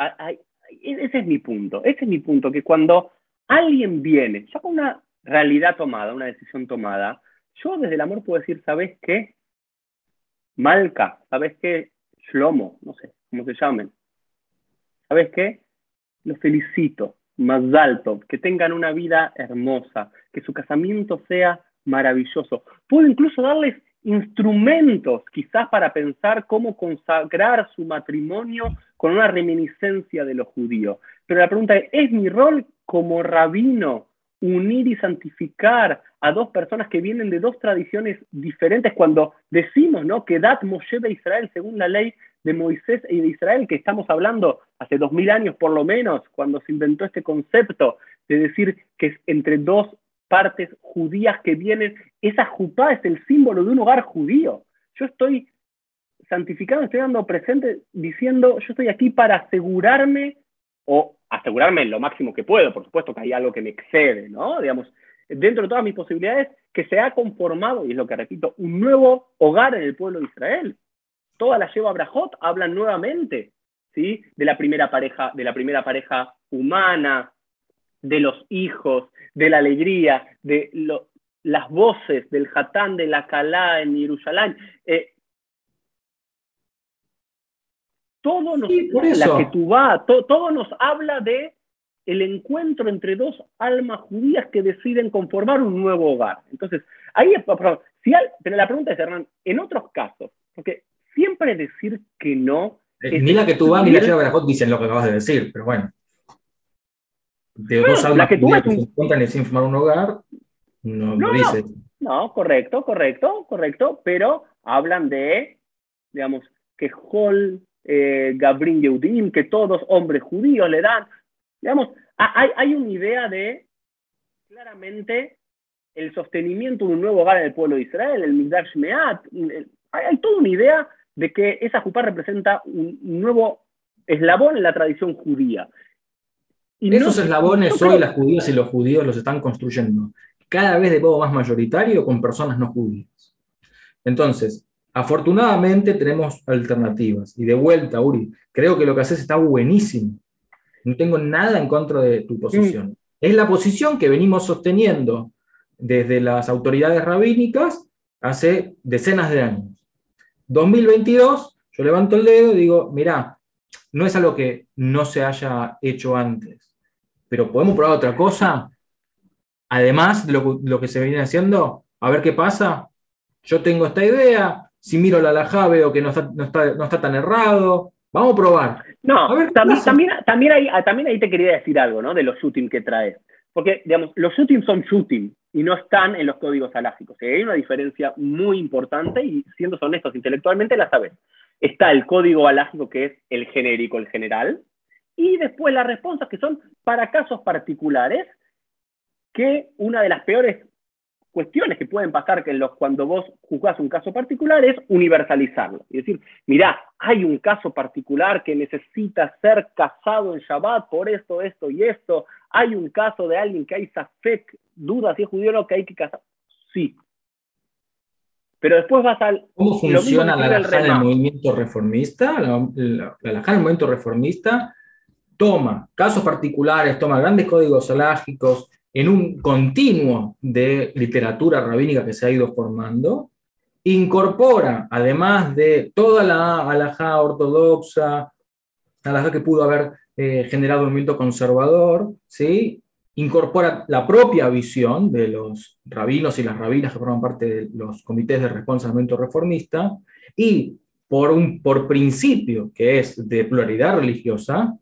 ese es mi punto, ese es mi punto, que cuando alguien viene, ya con una realidad tomada, una decisión tomada, yo desde el amor puedo decir, ¿sabes qué? Malca, ¿sabes qué? Shlomo, no sé cómo se llamen. ¿Sabes qué? Los felicito, más alto, que tengan una vida hermosa, que su casamiento sea maravilloso. Puedo incluso darles instrumentos quizás para pensar cómo consagrar su matrimonio con una reminiscencia de lo judío. Pero la pregunta es, ¿es mi rol como rabino unir y santificar a dos personas que vienen de dos tradiciones diferentes cuando decimos ¿no? que Dat Moshe de Israel, según la ley de Moisés y de Israel, que estamos hablando hace dos mil años por lo menos, cuando se inventó este concepto de decir que es entre dos partes judías que vienen, esa jupá es el símbolo de un hogar judío. Yo estoy santificado, estoy dando presente diciendo, yo estoy aquí para asegurarme o asegurarme lo máximo que puedo, por supuesto que hay algo que me excede, ¿no? Digamos, dentro de todas mis posibilidades, que se ha conformado, y es lo que repito, un nuevo hogar en el pueblo de Israel. Toda la lleva Brajot hablan nuevamente, ¿sí? De la primera pareja, de la primera pareja humana, de los hijos, de la alegría, de las voces del Hatán, de la Calá en Jerusalén. Eh, todo nos, la que tú vas, todo nos habla de el encuentro entre dos almas judías que deciden conformar un nuevo hogar. Entonces, ahí es, si pero la pregunta es, Hernán, en otros casos, porque siempre decir que no... Eh, ni la que tú vas ni la que Barajot dicen lo que acabas de decir, pero bueno. De dos almas que, judías que se encuentran y sin formar un hogar, no, no lo dice. No, correcto, correcto, correcto, pero hablan de, digamos, que Hol eh, Gabrin Yehudim, que todos hombres judíos le dan. Digamos, hay, hay una idea de claramente el sostenimiento de un nuevo hogar en el pueblo de Israel, el Migdash Meat. Hay, toda una idea de que esa jupá representa un nuevo eslabón en la tradición judía. Y Esos eslabones hoy las judías y los judíos los están construyendo cada vez de modo más mayoritario con personas no judías. Entonces, Afortunadamente tenemos alternativas. Y de vuelta, Uri, creo que lo que haces está buenísimo. No tengo nada en contra de tu posición. Mm. Es la posición que venimos sosteniendo desde las autoridades rabínicas hace decenas de años. 2022, yo levanto el dedo y digo, mira, no es algo que no se haya hecho antes, pero podemos probar otra cosa, además de lo, lo que se viene haciendo, a ver qué pasa, yo tengo esta idea, si miro la alajá veo que no está, no está, tan errado, vamos a probar. No, también, también, también, ahí, también ahí te quería decir algo, ¿no? De los shooting que traes. Porque, digamos, los shooting son shooting y no están en los códigos alágicos. hay una diferencia muy importante y, siendo honestos intelectualmente, la sabes. Está el código alágico que es el genérico, el general, y después las respuestas que son para casos particulares, que una de las peores cuestiones que pueden pasar que los, cuando vos juzgás un caso particular es universalizarlo. Y decir, mirá, hay un caso particular que necesita ser casado en Shabbat por esto, esto y esto. Hay un caso de alguien que hay safek, duda si es judío o no, que hay que casar. Sí. Pero después vas al... ¿Cómo funciona la alajá del movimiento reformista? La, la, del movimiento reformista toma casos particulares, toma grandes códigos alágicos, en un continuo de literatura rabínica que se ha ido formando, incorpora, además de toda la alajá ortodoxa, alajá que pudo haber eh, generado un movimiento conservador, ¿sí? incorpora la propia visión de los rabinos y las rabinas que forman parte de los comités de responsabilidad reformista, y por, un, por principio que es de pluralidad religiosa,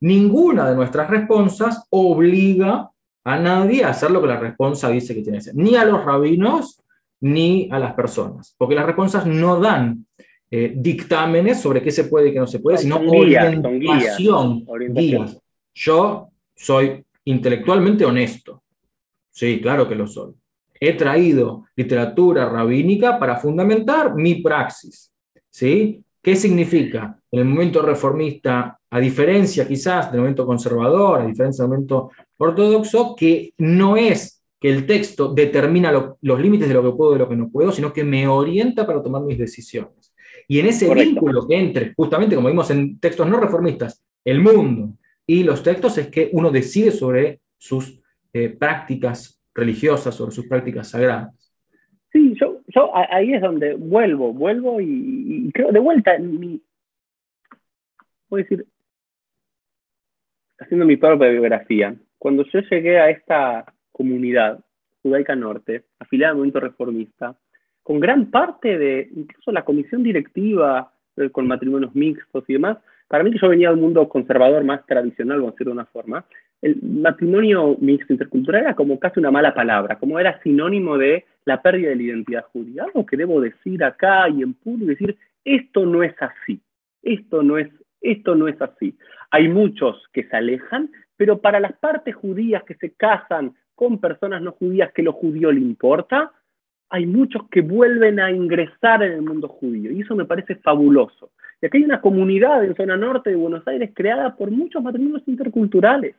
ninguna de nuestras responsas obliga a nadie a hacer lo que la responsa dice que tiene que hacer, ni a los rabinos ni a las personas, porque las responsas no dan eh, dictámenes sobre qué se puede y qué no se puede, sino orientación, guías, Yo soy intelectualmente honesto, sí, claro que lo soy. He traído literatura rabínica para fundamentar mi praxis, ¿sí? ¿Qué significa? En el momento reformista, a diferencia quizás del momento conservador, a diferencia del momento ortodoxo, que no es que el texto determina los límites de lo que puedo y de lo que no puedo, sino que me orienta para tomar mis decisiones. Y en ese vínculo que entre, justamente como vimos en textos no reformistas, el mundo y los textos es que uno decide sobre sus eh, prácticas religiosas, sobre sus prácticas sagradas. Sí, yo, yo ahí es donde vuelvo, vuelvo y, creo de vuelta en mi, voy a decir, haciendo mi propia biografía, cuando yo llegué a esta comunidad judaica norte, afiliada al movimiento reformista, con gran parte de incluso la comisión directiva eh, con matrimonios mixtos y demás, para mí que yo venía de un mundo conservador más tradicional, vamos a decir de una forma, el matrimonio mixto intercultural era como casi una mala palabra, como era sinónimo de la pérdida de la identidad judía, algo que debo decir acá y en público, decir, esto no es así, esto no es, esto no es así. Hay muchos que se alejan, pero para las partes judías que se casan con personas no judías que lo judío le importa, hay muchos que vuelven a ingresar en el mundo judío, y eso me parece fabuloso. Y aquí hay una comunidad en zona norte de Buenos Aires creada por muchos matrimonios interculturales,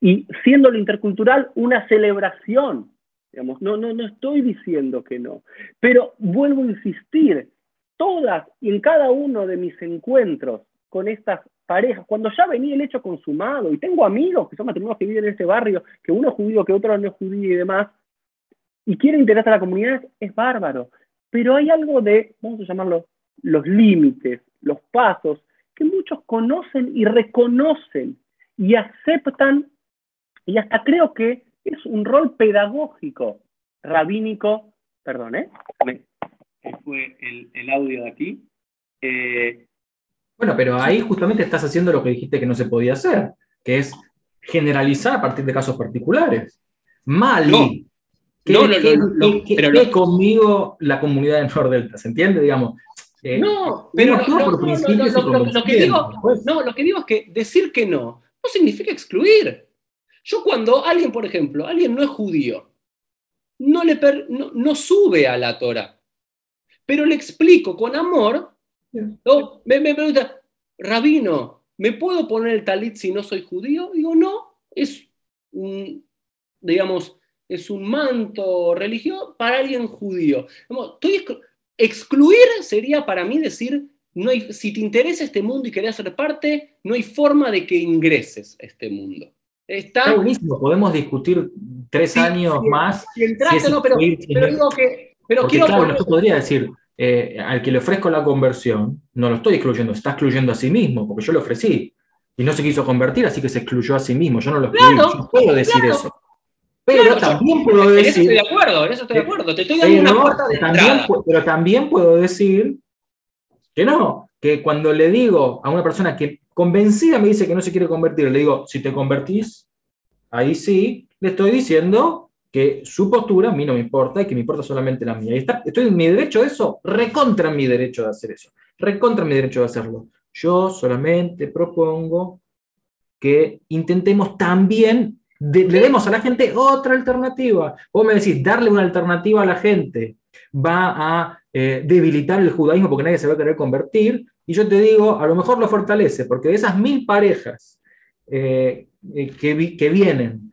y siendo lo intercultural una celebración, digamos, no, no, no estoy diciendo que no, pero vuelvo a insistir, todas y en cada uno de mis encuentros con estas parejas, cuando ya venía el hecho consumado, y tengo amigos que son matrimonios que viven en este barrio, que uno es judío, que otro no es judío y demás, y quieren interesar a la comunidad, es bárbaro. Pero hay algo de, vamos a llamarlo, los límites, los pasos, que muchos conocen y reconocen y aceptan y hasta creo que es un rol pedagógico, rabínico, perdón, ¿eh? Fue el, audio de aquí. Eh, bueno, pero ahí justamente estás haciendo lo que dijiste que no se podía hacer, que es generalizar a partir de casos particulares. Mali. No, no, pero conmigo la comunidad de Nordelta, ¿se entiende? Digamos, eh, no, pero lo, que digo, no, lo que digo es que decir que no no significa excluir. Yo cuando alguien, por ejemplo, alguien no es judío, no, le no, sube a la Torah, pero le explico con amor, ¿no? me, pregunta, rabino, ¿me puedo poner el talit si no soy judío? Digo, no, es un, digamos, es un manto religioso para alguien judío. excluir sería para mí decir, no hay, si te interesa este mundo y querés ser parte, no hay forma de que ingreses a este mundo. Está, buenísimo, podemos discutir tres años más. Si entraste, no, pero, digo que. Pero quiero claro, yo podría decir, eh, al que le ofrezco la conversión, no lo estoy excluyendo, está excluyendo a sí mismo, porque yo le ofrecí. Y no se quiso convertir, así que se excluyó a sí mismo. Yo no lo excluí, yo puedo decir eso. Pero también puedo decir. En eso estoy de acuerdo, en eso estoy de acuerdo. Te estoy dando una puerta de también, Pero también puedo decir que no, que cuando le digo a una persona que convencida me dice que no se quiere convertir, le digo, si te convertís, ahí sí, le estoy diciendo que su postura a mí no me importa y que me importa solamente la mía. Está, estoy en mi derecho de eso, recontra mi derecho de hacer eso, recontra mi derecho de hacerlo. Yo solamente propongo que intentemos también, le demos a la gente otra alternativa. Vos me decís, darle una alternativa a la gente va a eh, debilitar el judaísmo porque nadie se va a querer convertir. Y yo te digo, a lo mejor lo fortalece, porque de esas mil parejas eh, eh, que, que, vienen,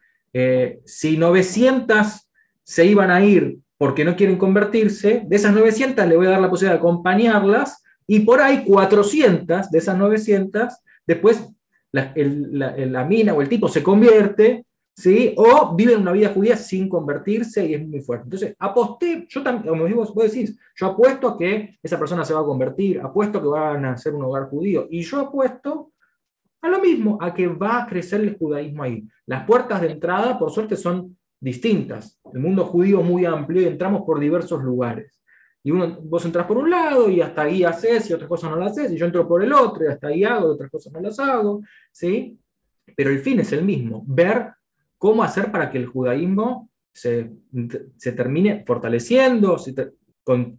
si 900 se iban a ir porque no quieren convertirse, de esas 900 le voy a dar la posibilidad de acompañarlas y por ahí 400 de esas 900, después la, mina o el tipo se convierte ¿sí? O viven una vida judía sin convertirse y es muy fuerte. Entonces, aposté, yo también, como vos decís, yo apuesto a que esa persona se va a convertir, apuesto a que van a ser un hogar judío, y yo apuesto a lo mismo, a que va a crecer el judaísmo ahí. Las puertas de entrada, por suerte, son distintas. El mundo judío es muy amplio y entramos por diversos lugares. Y uno, vos entras por un lado y hasta ahí haces y otras cosas no las haces, y yo entro por el otro y hasta ahí hago y otras cosas no las hago, ¿sí? Pero el fin es el mismo, ver cómo hacer para que el judaísmo se, termine fortaleciendo, se,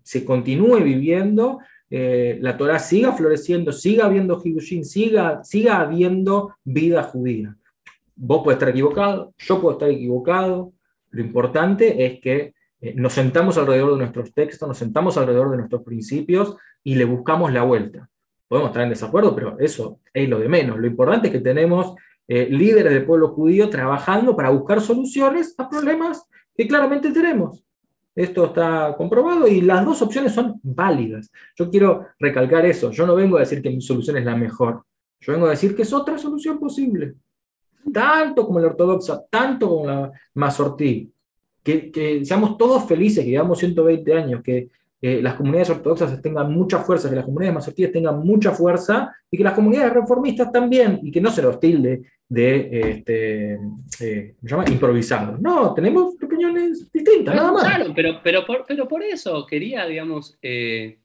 se continúe viviendo, eh, la Torah siga floreciendo, siga habiendo Hidushin, siga, siga habiendo vida judía. Vos podés estar equivocado, yo puedo estar equivocado. Lo importante es que eh, nos sentamos alrededor de nuestros textos, nos sentamos alrededor de nuestros principios y le buscamos la vuelta. Podemos estar en desacuerdo, pero eso es lo de menos. Lo importante es que tenemos eh, líderes del pueblo judío trabajando para buscar soluciones a problemas que claramente tenemos. Esto está comprobado y las dos opciones son válidas. Yo quiero recalcar eso. Yo no vengo a decir que mi solución es la mejor. Yo vengo a decir que es otra solución posible. Tanto como la ortodoxa, tanto como la masortí. Que, que seamos todos felices, que llevamos 120 años, que que las comunidades ortodoxas tengan mucha fuerza, que las comunidades masortíes tengan mucha fuerza y que las comunidades reformistas también, y que no se los tilde de este, eh, llama? improvisado. No, tenemos opiniones distintas, nada más. Claro, pero, pero, por, pero por eso quería, digamos, eh,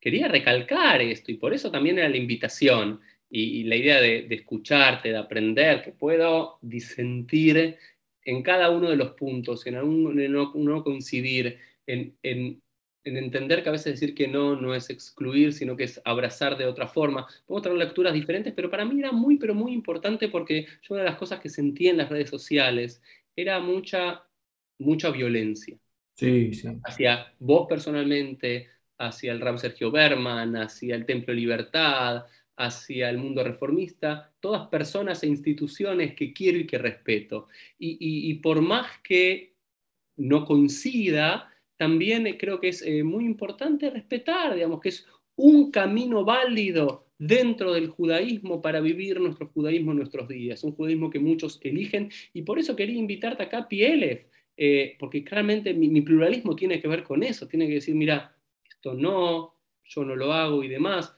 quería recalcar esto, y por eso también era la invitación y, la idea de, escucharte, de aprender, que puedo disentir en cada uno de los puntos, en, algún, en no, coincidir, en en entender que a veces decir que no no es excluir, sino que es abrazar de otra forma. Podemos tener lecturas diferentes, pero para mí era muy, pero muy importante porque yo una de las cosas que sentía en las redes sociales era mucha, mucha violencia. Sí, sí. Hacia vos personalmente, hacia el Ram Sergio Berman, hacia el Templo Libertad, hacia el mundo reformista, todas personas e instituciones que quiero y que respeto. y por más que no coincida, también eh, creo que es eh, muy importante respetar, digamos, que es un camino válido dentro del judaísmo para vivir nuestro judaísmo en nuestros días, un judaísmo que muchos eligen, y por eso quería invitarte acá, Pielef, eh, porque claramente mi, pluralismo tiene que ver con eso, tiene que decir, mira, esto no, yo no lo hago y demás,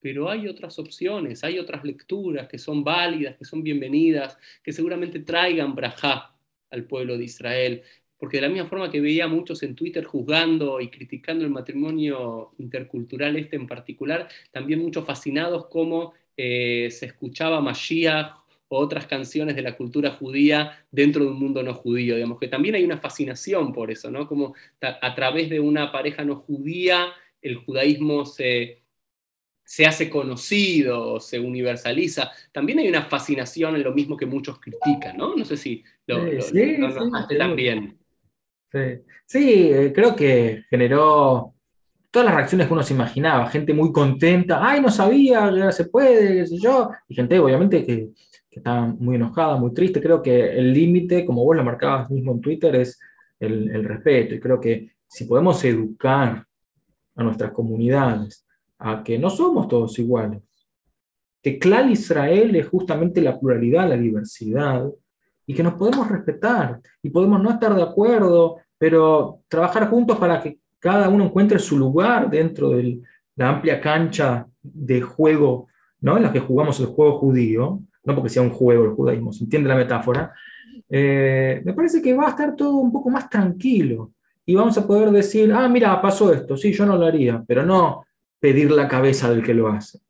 pero hay otras opciones, hay otras lecturas que son válidas, que son bienvenidas, que seguramente traigan brajá al pueblo de Israel, porque de la misma forma que veía a muchos en Twitter juzgando y criticando el matrimonio intercultural este en particular, también muchos fascinados como eh, se escuchaba Mashiach o otras canciones de la cultura judía dentro de un mundo no judío, digamos que también hay una fascinación por eso, ¿no? Como a través de una pareja no judía el judaísmo se, se hace conocido, se universaliza. También hay una fascinación en lo mismo que muchos critican, ¿no? No sé si lo, sí, también. Sí, eh, creo que generó todas las reacciones que uno se imaginaba, gente muy contenta, ay, no sabía, ya se puede, qué sé yo, y gente obviamente que, está muy enojada, muy triste. Creo que el límite, como vos lo marcabas mismo en Twitter, es el, el respeto, y creo que si podemos educar a nuestras comunidades a que no somos todos iguales, que Clal Israel es justamente la pluralidad, la diversidad, y que nos podemos respetar y podemos no estar de acuerdo, pero trabajar juntos para que cada uno encuentre su lugar dentro de la amplia cancha de juego ¿no? en la que jugamos el juego judío, no porque sea un juego el judaísmo, se entiende la metáfora, eh, me parece que va a estar todo un poco más tranquilo y vamos a poder decir, ah, mira, pasó esto, sí, yo no lo haría, pero no pedir la cabeza del que lo hace.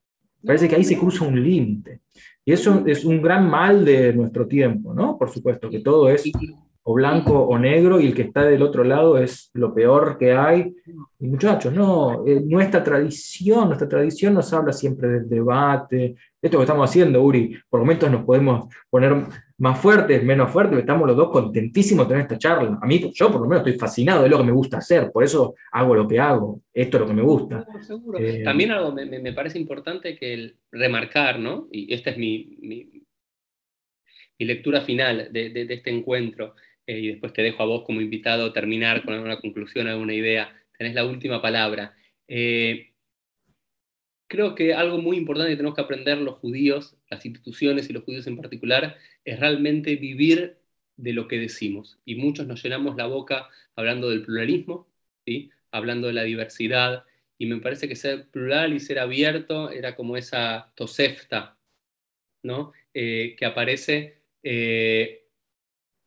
Parece que ahí se cruza un límite. Y eso es un gran mal de nuestro tiempo, ¿no? Por supuesto, que todo es o blanco o negro y el que está del otro lado es lo peor que hay. Y muchachos, no, eh, nuestra tradición, nuestra tradición nos habla siempre del debate. Esto que estamos haciendo, Uri, por momentos nos podemos poner más fuertes, menos fuertes, estamos los dos contentísimos de tener esta charla. A mí, yo por lo menos estoy fascinado, es lo que me gusta hacer, por eso hago lo que hago, esto es lo que me gusta. Eh, También algo me, me, parece importante que el remarcar, ¿no? Y esta es mi, mi, mi lectura final de, de, de este encuentro, eh, y después te dejo a vos como invitado terminar con alguna conclusión, alguna idea. Tenés la última palabra. Eh, creo que algo muy importante que tenemos que aprender los judíos, las instituciones y los judíos en particular, es realmente vivir de lo que decimos. Y muchos nos llenamos la boca hablando del pluralismo, ¿sí? hablando de la diversidad, y me parece que ser plural y ser abierto era como esa tosefta, ¿no? Eh, que aparece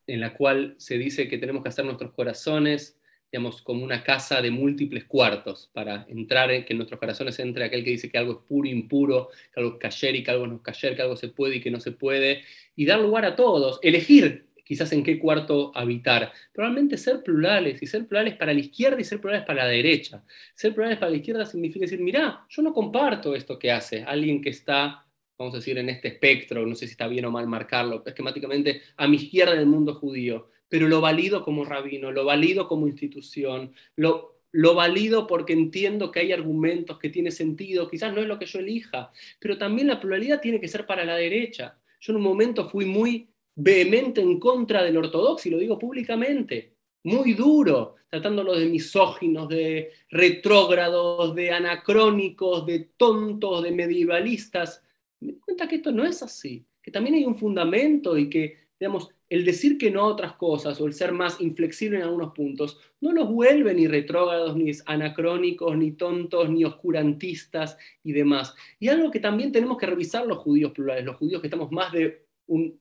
en la cual se dice que tenemos que hacer nuestros corazones, digamos, como una casa de múltiples cuartos, para entrar, en, que en nuestros corazones entre aquel que dice que algo es puro, impuro, que algo es cayer y que algo no es cayer, que algo se puede y que no se puede, y dar lugar a todos, elegir quizás en qué cuarto habitar. Probablemente ser plurales, y ser plurales para la izquierda y ser plurales para la derecha. Ser plurales para la izquierda significa decir, mirá, yo no comparto esto que hace alguien que está vamos a decir, en este espectro, no sé si está bien o mal marcarlo, esquemáticamente a mi izquierda del mundo judío, pero lo valido como rabino, lo valido como institución, lo, lo valido porque entiendo que hay argumentos que tienen sentido, quizás no es lo que yo elija, pero también la pluralidad tiene que ser para la derecha. Yo en un momento fui muy vehemente en contra del ortodoxo, y lo digo públicamente, muy duro, tratándolo de misóginos, de retrógrados, de anacrónicos, de tontos, de medievalistas, me doy cuenta que esto no es así, que también hay un fundamento y que, digamos, el decir que no a otras cosas o el ser más inflexible en algunos puntos no los vuelve ni retrógrados, ni anacrónicos, ni tontos, ni oscurantistas y demás. Y algo que también tenemos que revisar los judíos plurales, los judíos que estamos más de un,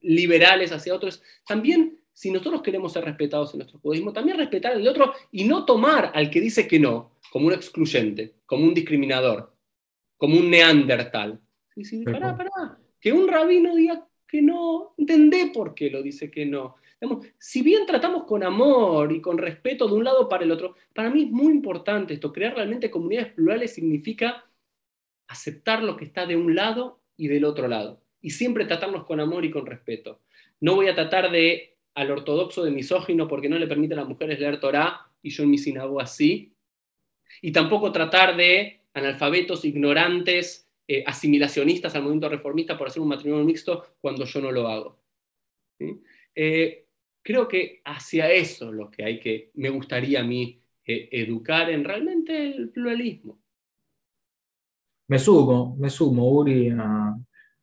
liberales hacia otros, también si nosotros queremos ser respetados en nuestro judaísmo, también respetar al otro y no tomar al que dice que no como un excluyente, como un discriminador, como un neandertal. Sí, sí, pará, pará. Que un rabino diga que no, entendé por qué lo dice que no. si bien tratamos con amor y con respeto de un lado para el otro, para mí es muy importante esto. Crear realmente comunidades plurales significa aceptar lo que está de un lado y del otro lado. Y siempre tratarnos con amor y con respeto. No voy a tratar de al ortodoxo de misógino porque no le permite a las mujeres leer Torah y yo en mi sinagoga así. Y tampoco tratar de analfabetos, ignorantes, eh, asimilacionistas al movimiento reformista por hacer un matrimonio mixto cuando yo no lo hago. Eh, creo que hacia eso lo que hay que, me gustaría a mí eh, educar en realmente el pluralismo. Me sumo, me sumo, Uri, a,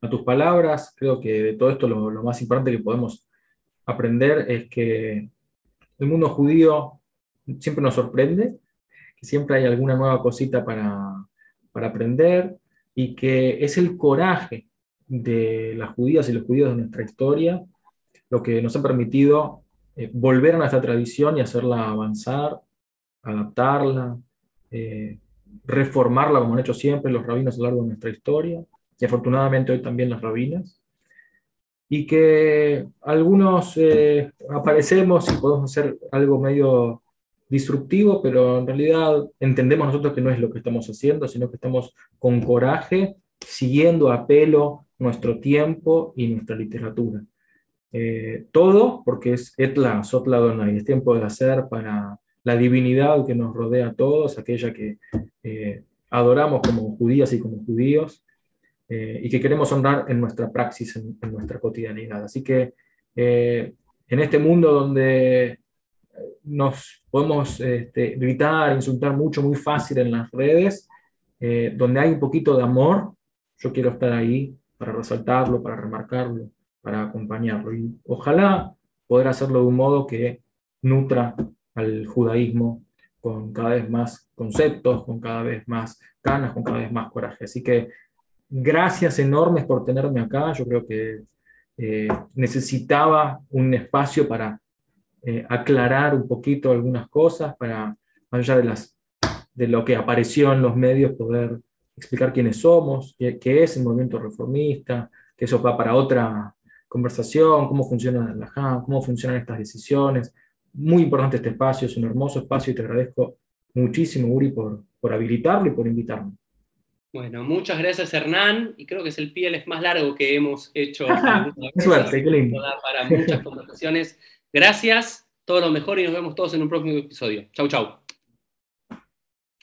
tus palabras. Creo que de todo esto lo, lo, más importante que podemos aprender es que el mundo judío siempre nos sorprende, que siempre hay alguna nueva cosita para, para aprender, y que es el coraje de las judías y los judíos de nuestra historia lo que nos ha permitido eh, volver a nuestra tradición y hacerla avanzar, adaptarla, eh, reformarla como han hecho siempre los rabinos a lo largo de nuestra historia, y afortunadamente hoy también las rabinas, y que algunos eh, aparecemos y podemos hacer algo medio disruptivo, pero en realidad entendemos nosotros que no es lo que estamos haciendo, sino que estamos con coraje, siguiendo a pelo nuestro tiempo y nuestra literatura. Eh, todo porque es Etla Sotla Donai, es tiempo de hacer para la divinidad que nos rodea a todos, aquella que eh, adoramos como judías y como judíos, eh, y que queremos honrar en nuestra praxis, en, en nuestra cotidianidad. Así que en este mundo donde nos podemos este, gritar, insultar mucho, muy fácil en las redes, eh, donde hay un poquito de amor, yo quiero estar ahí para resaltarlo, para remarcarlo, para acompañarlo. Y ojalá poder hacerlo de un modo que nutra al judaísmo con cada vez más conceptos, con cada vez más ganas, con cada vez más coraje. Así que gracias enormes por tenerme acá. Yo creo que necesitaba un espacio para aclarar un poquito algunas cosas, para, más allá de, las, de lo que apareció en los medios, poder explicar quiénes somos, qué, qué es el movimiento reformista, que eso va para otra conversación, cómo funciona la JAM, cómo funcionan estas decisiones. Muy importante este espacio, es un hermoso espacio y te agradezco muchísimo, Uri, por, por habilitarlo y por invitarme. Bueno, muchas gracias Hernán, y creo que es el PLF más largo que hemos hecho. suerte, qué lindo. Para muchas conversaciones. Gracias, todo lo mejor y nos vemos todos en un próximo episodio. Chau, chau.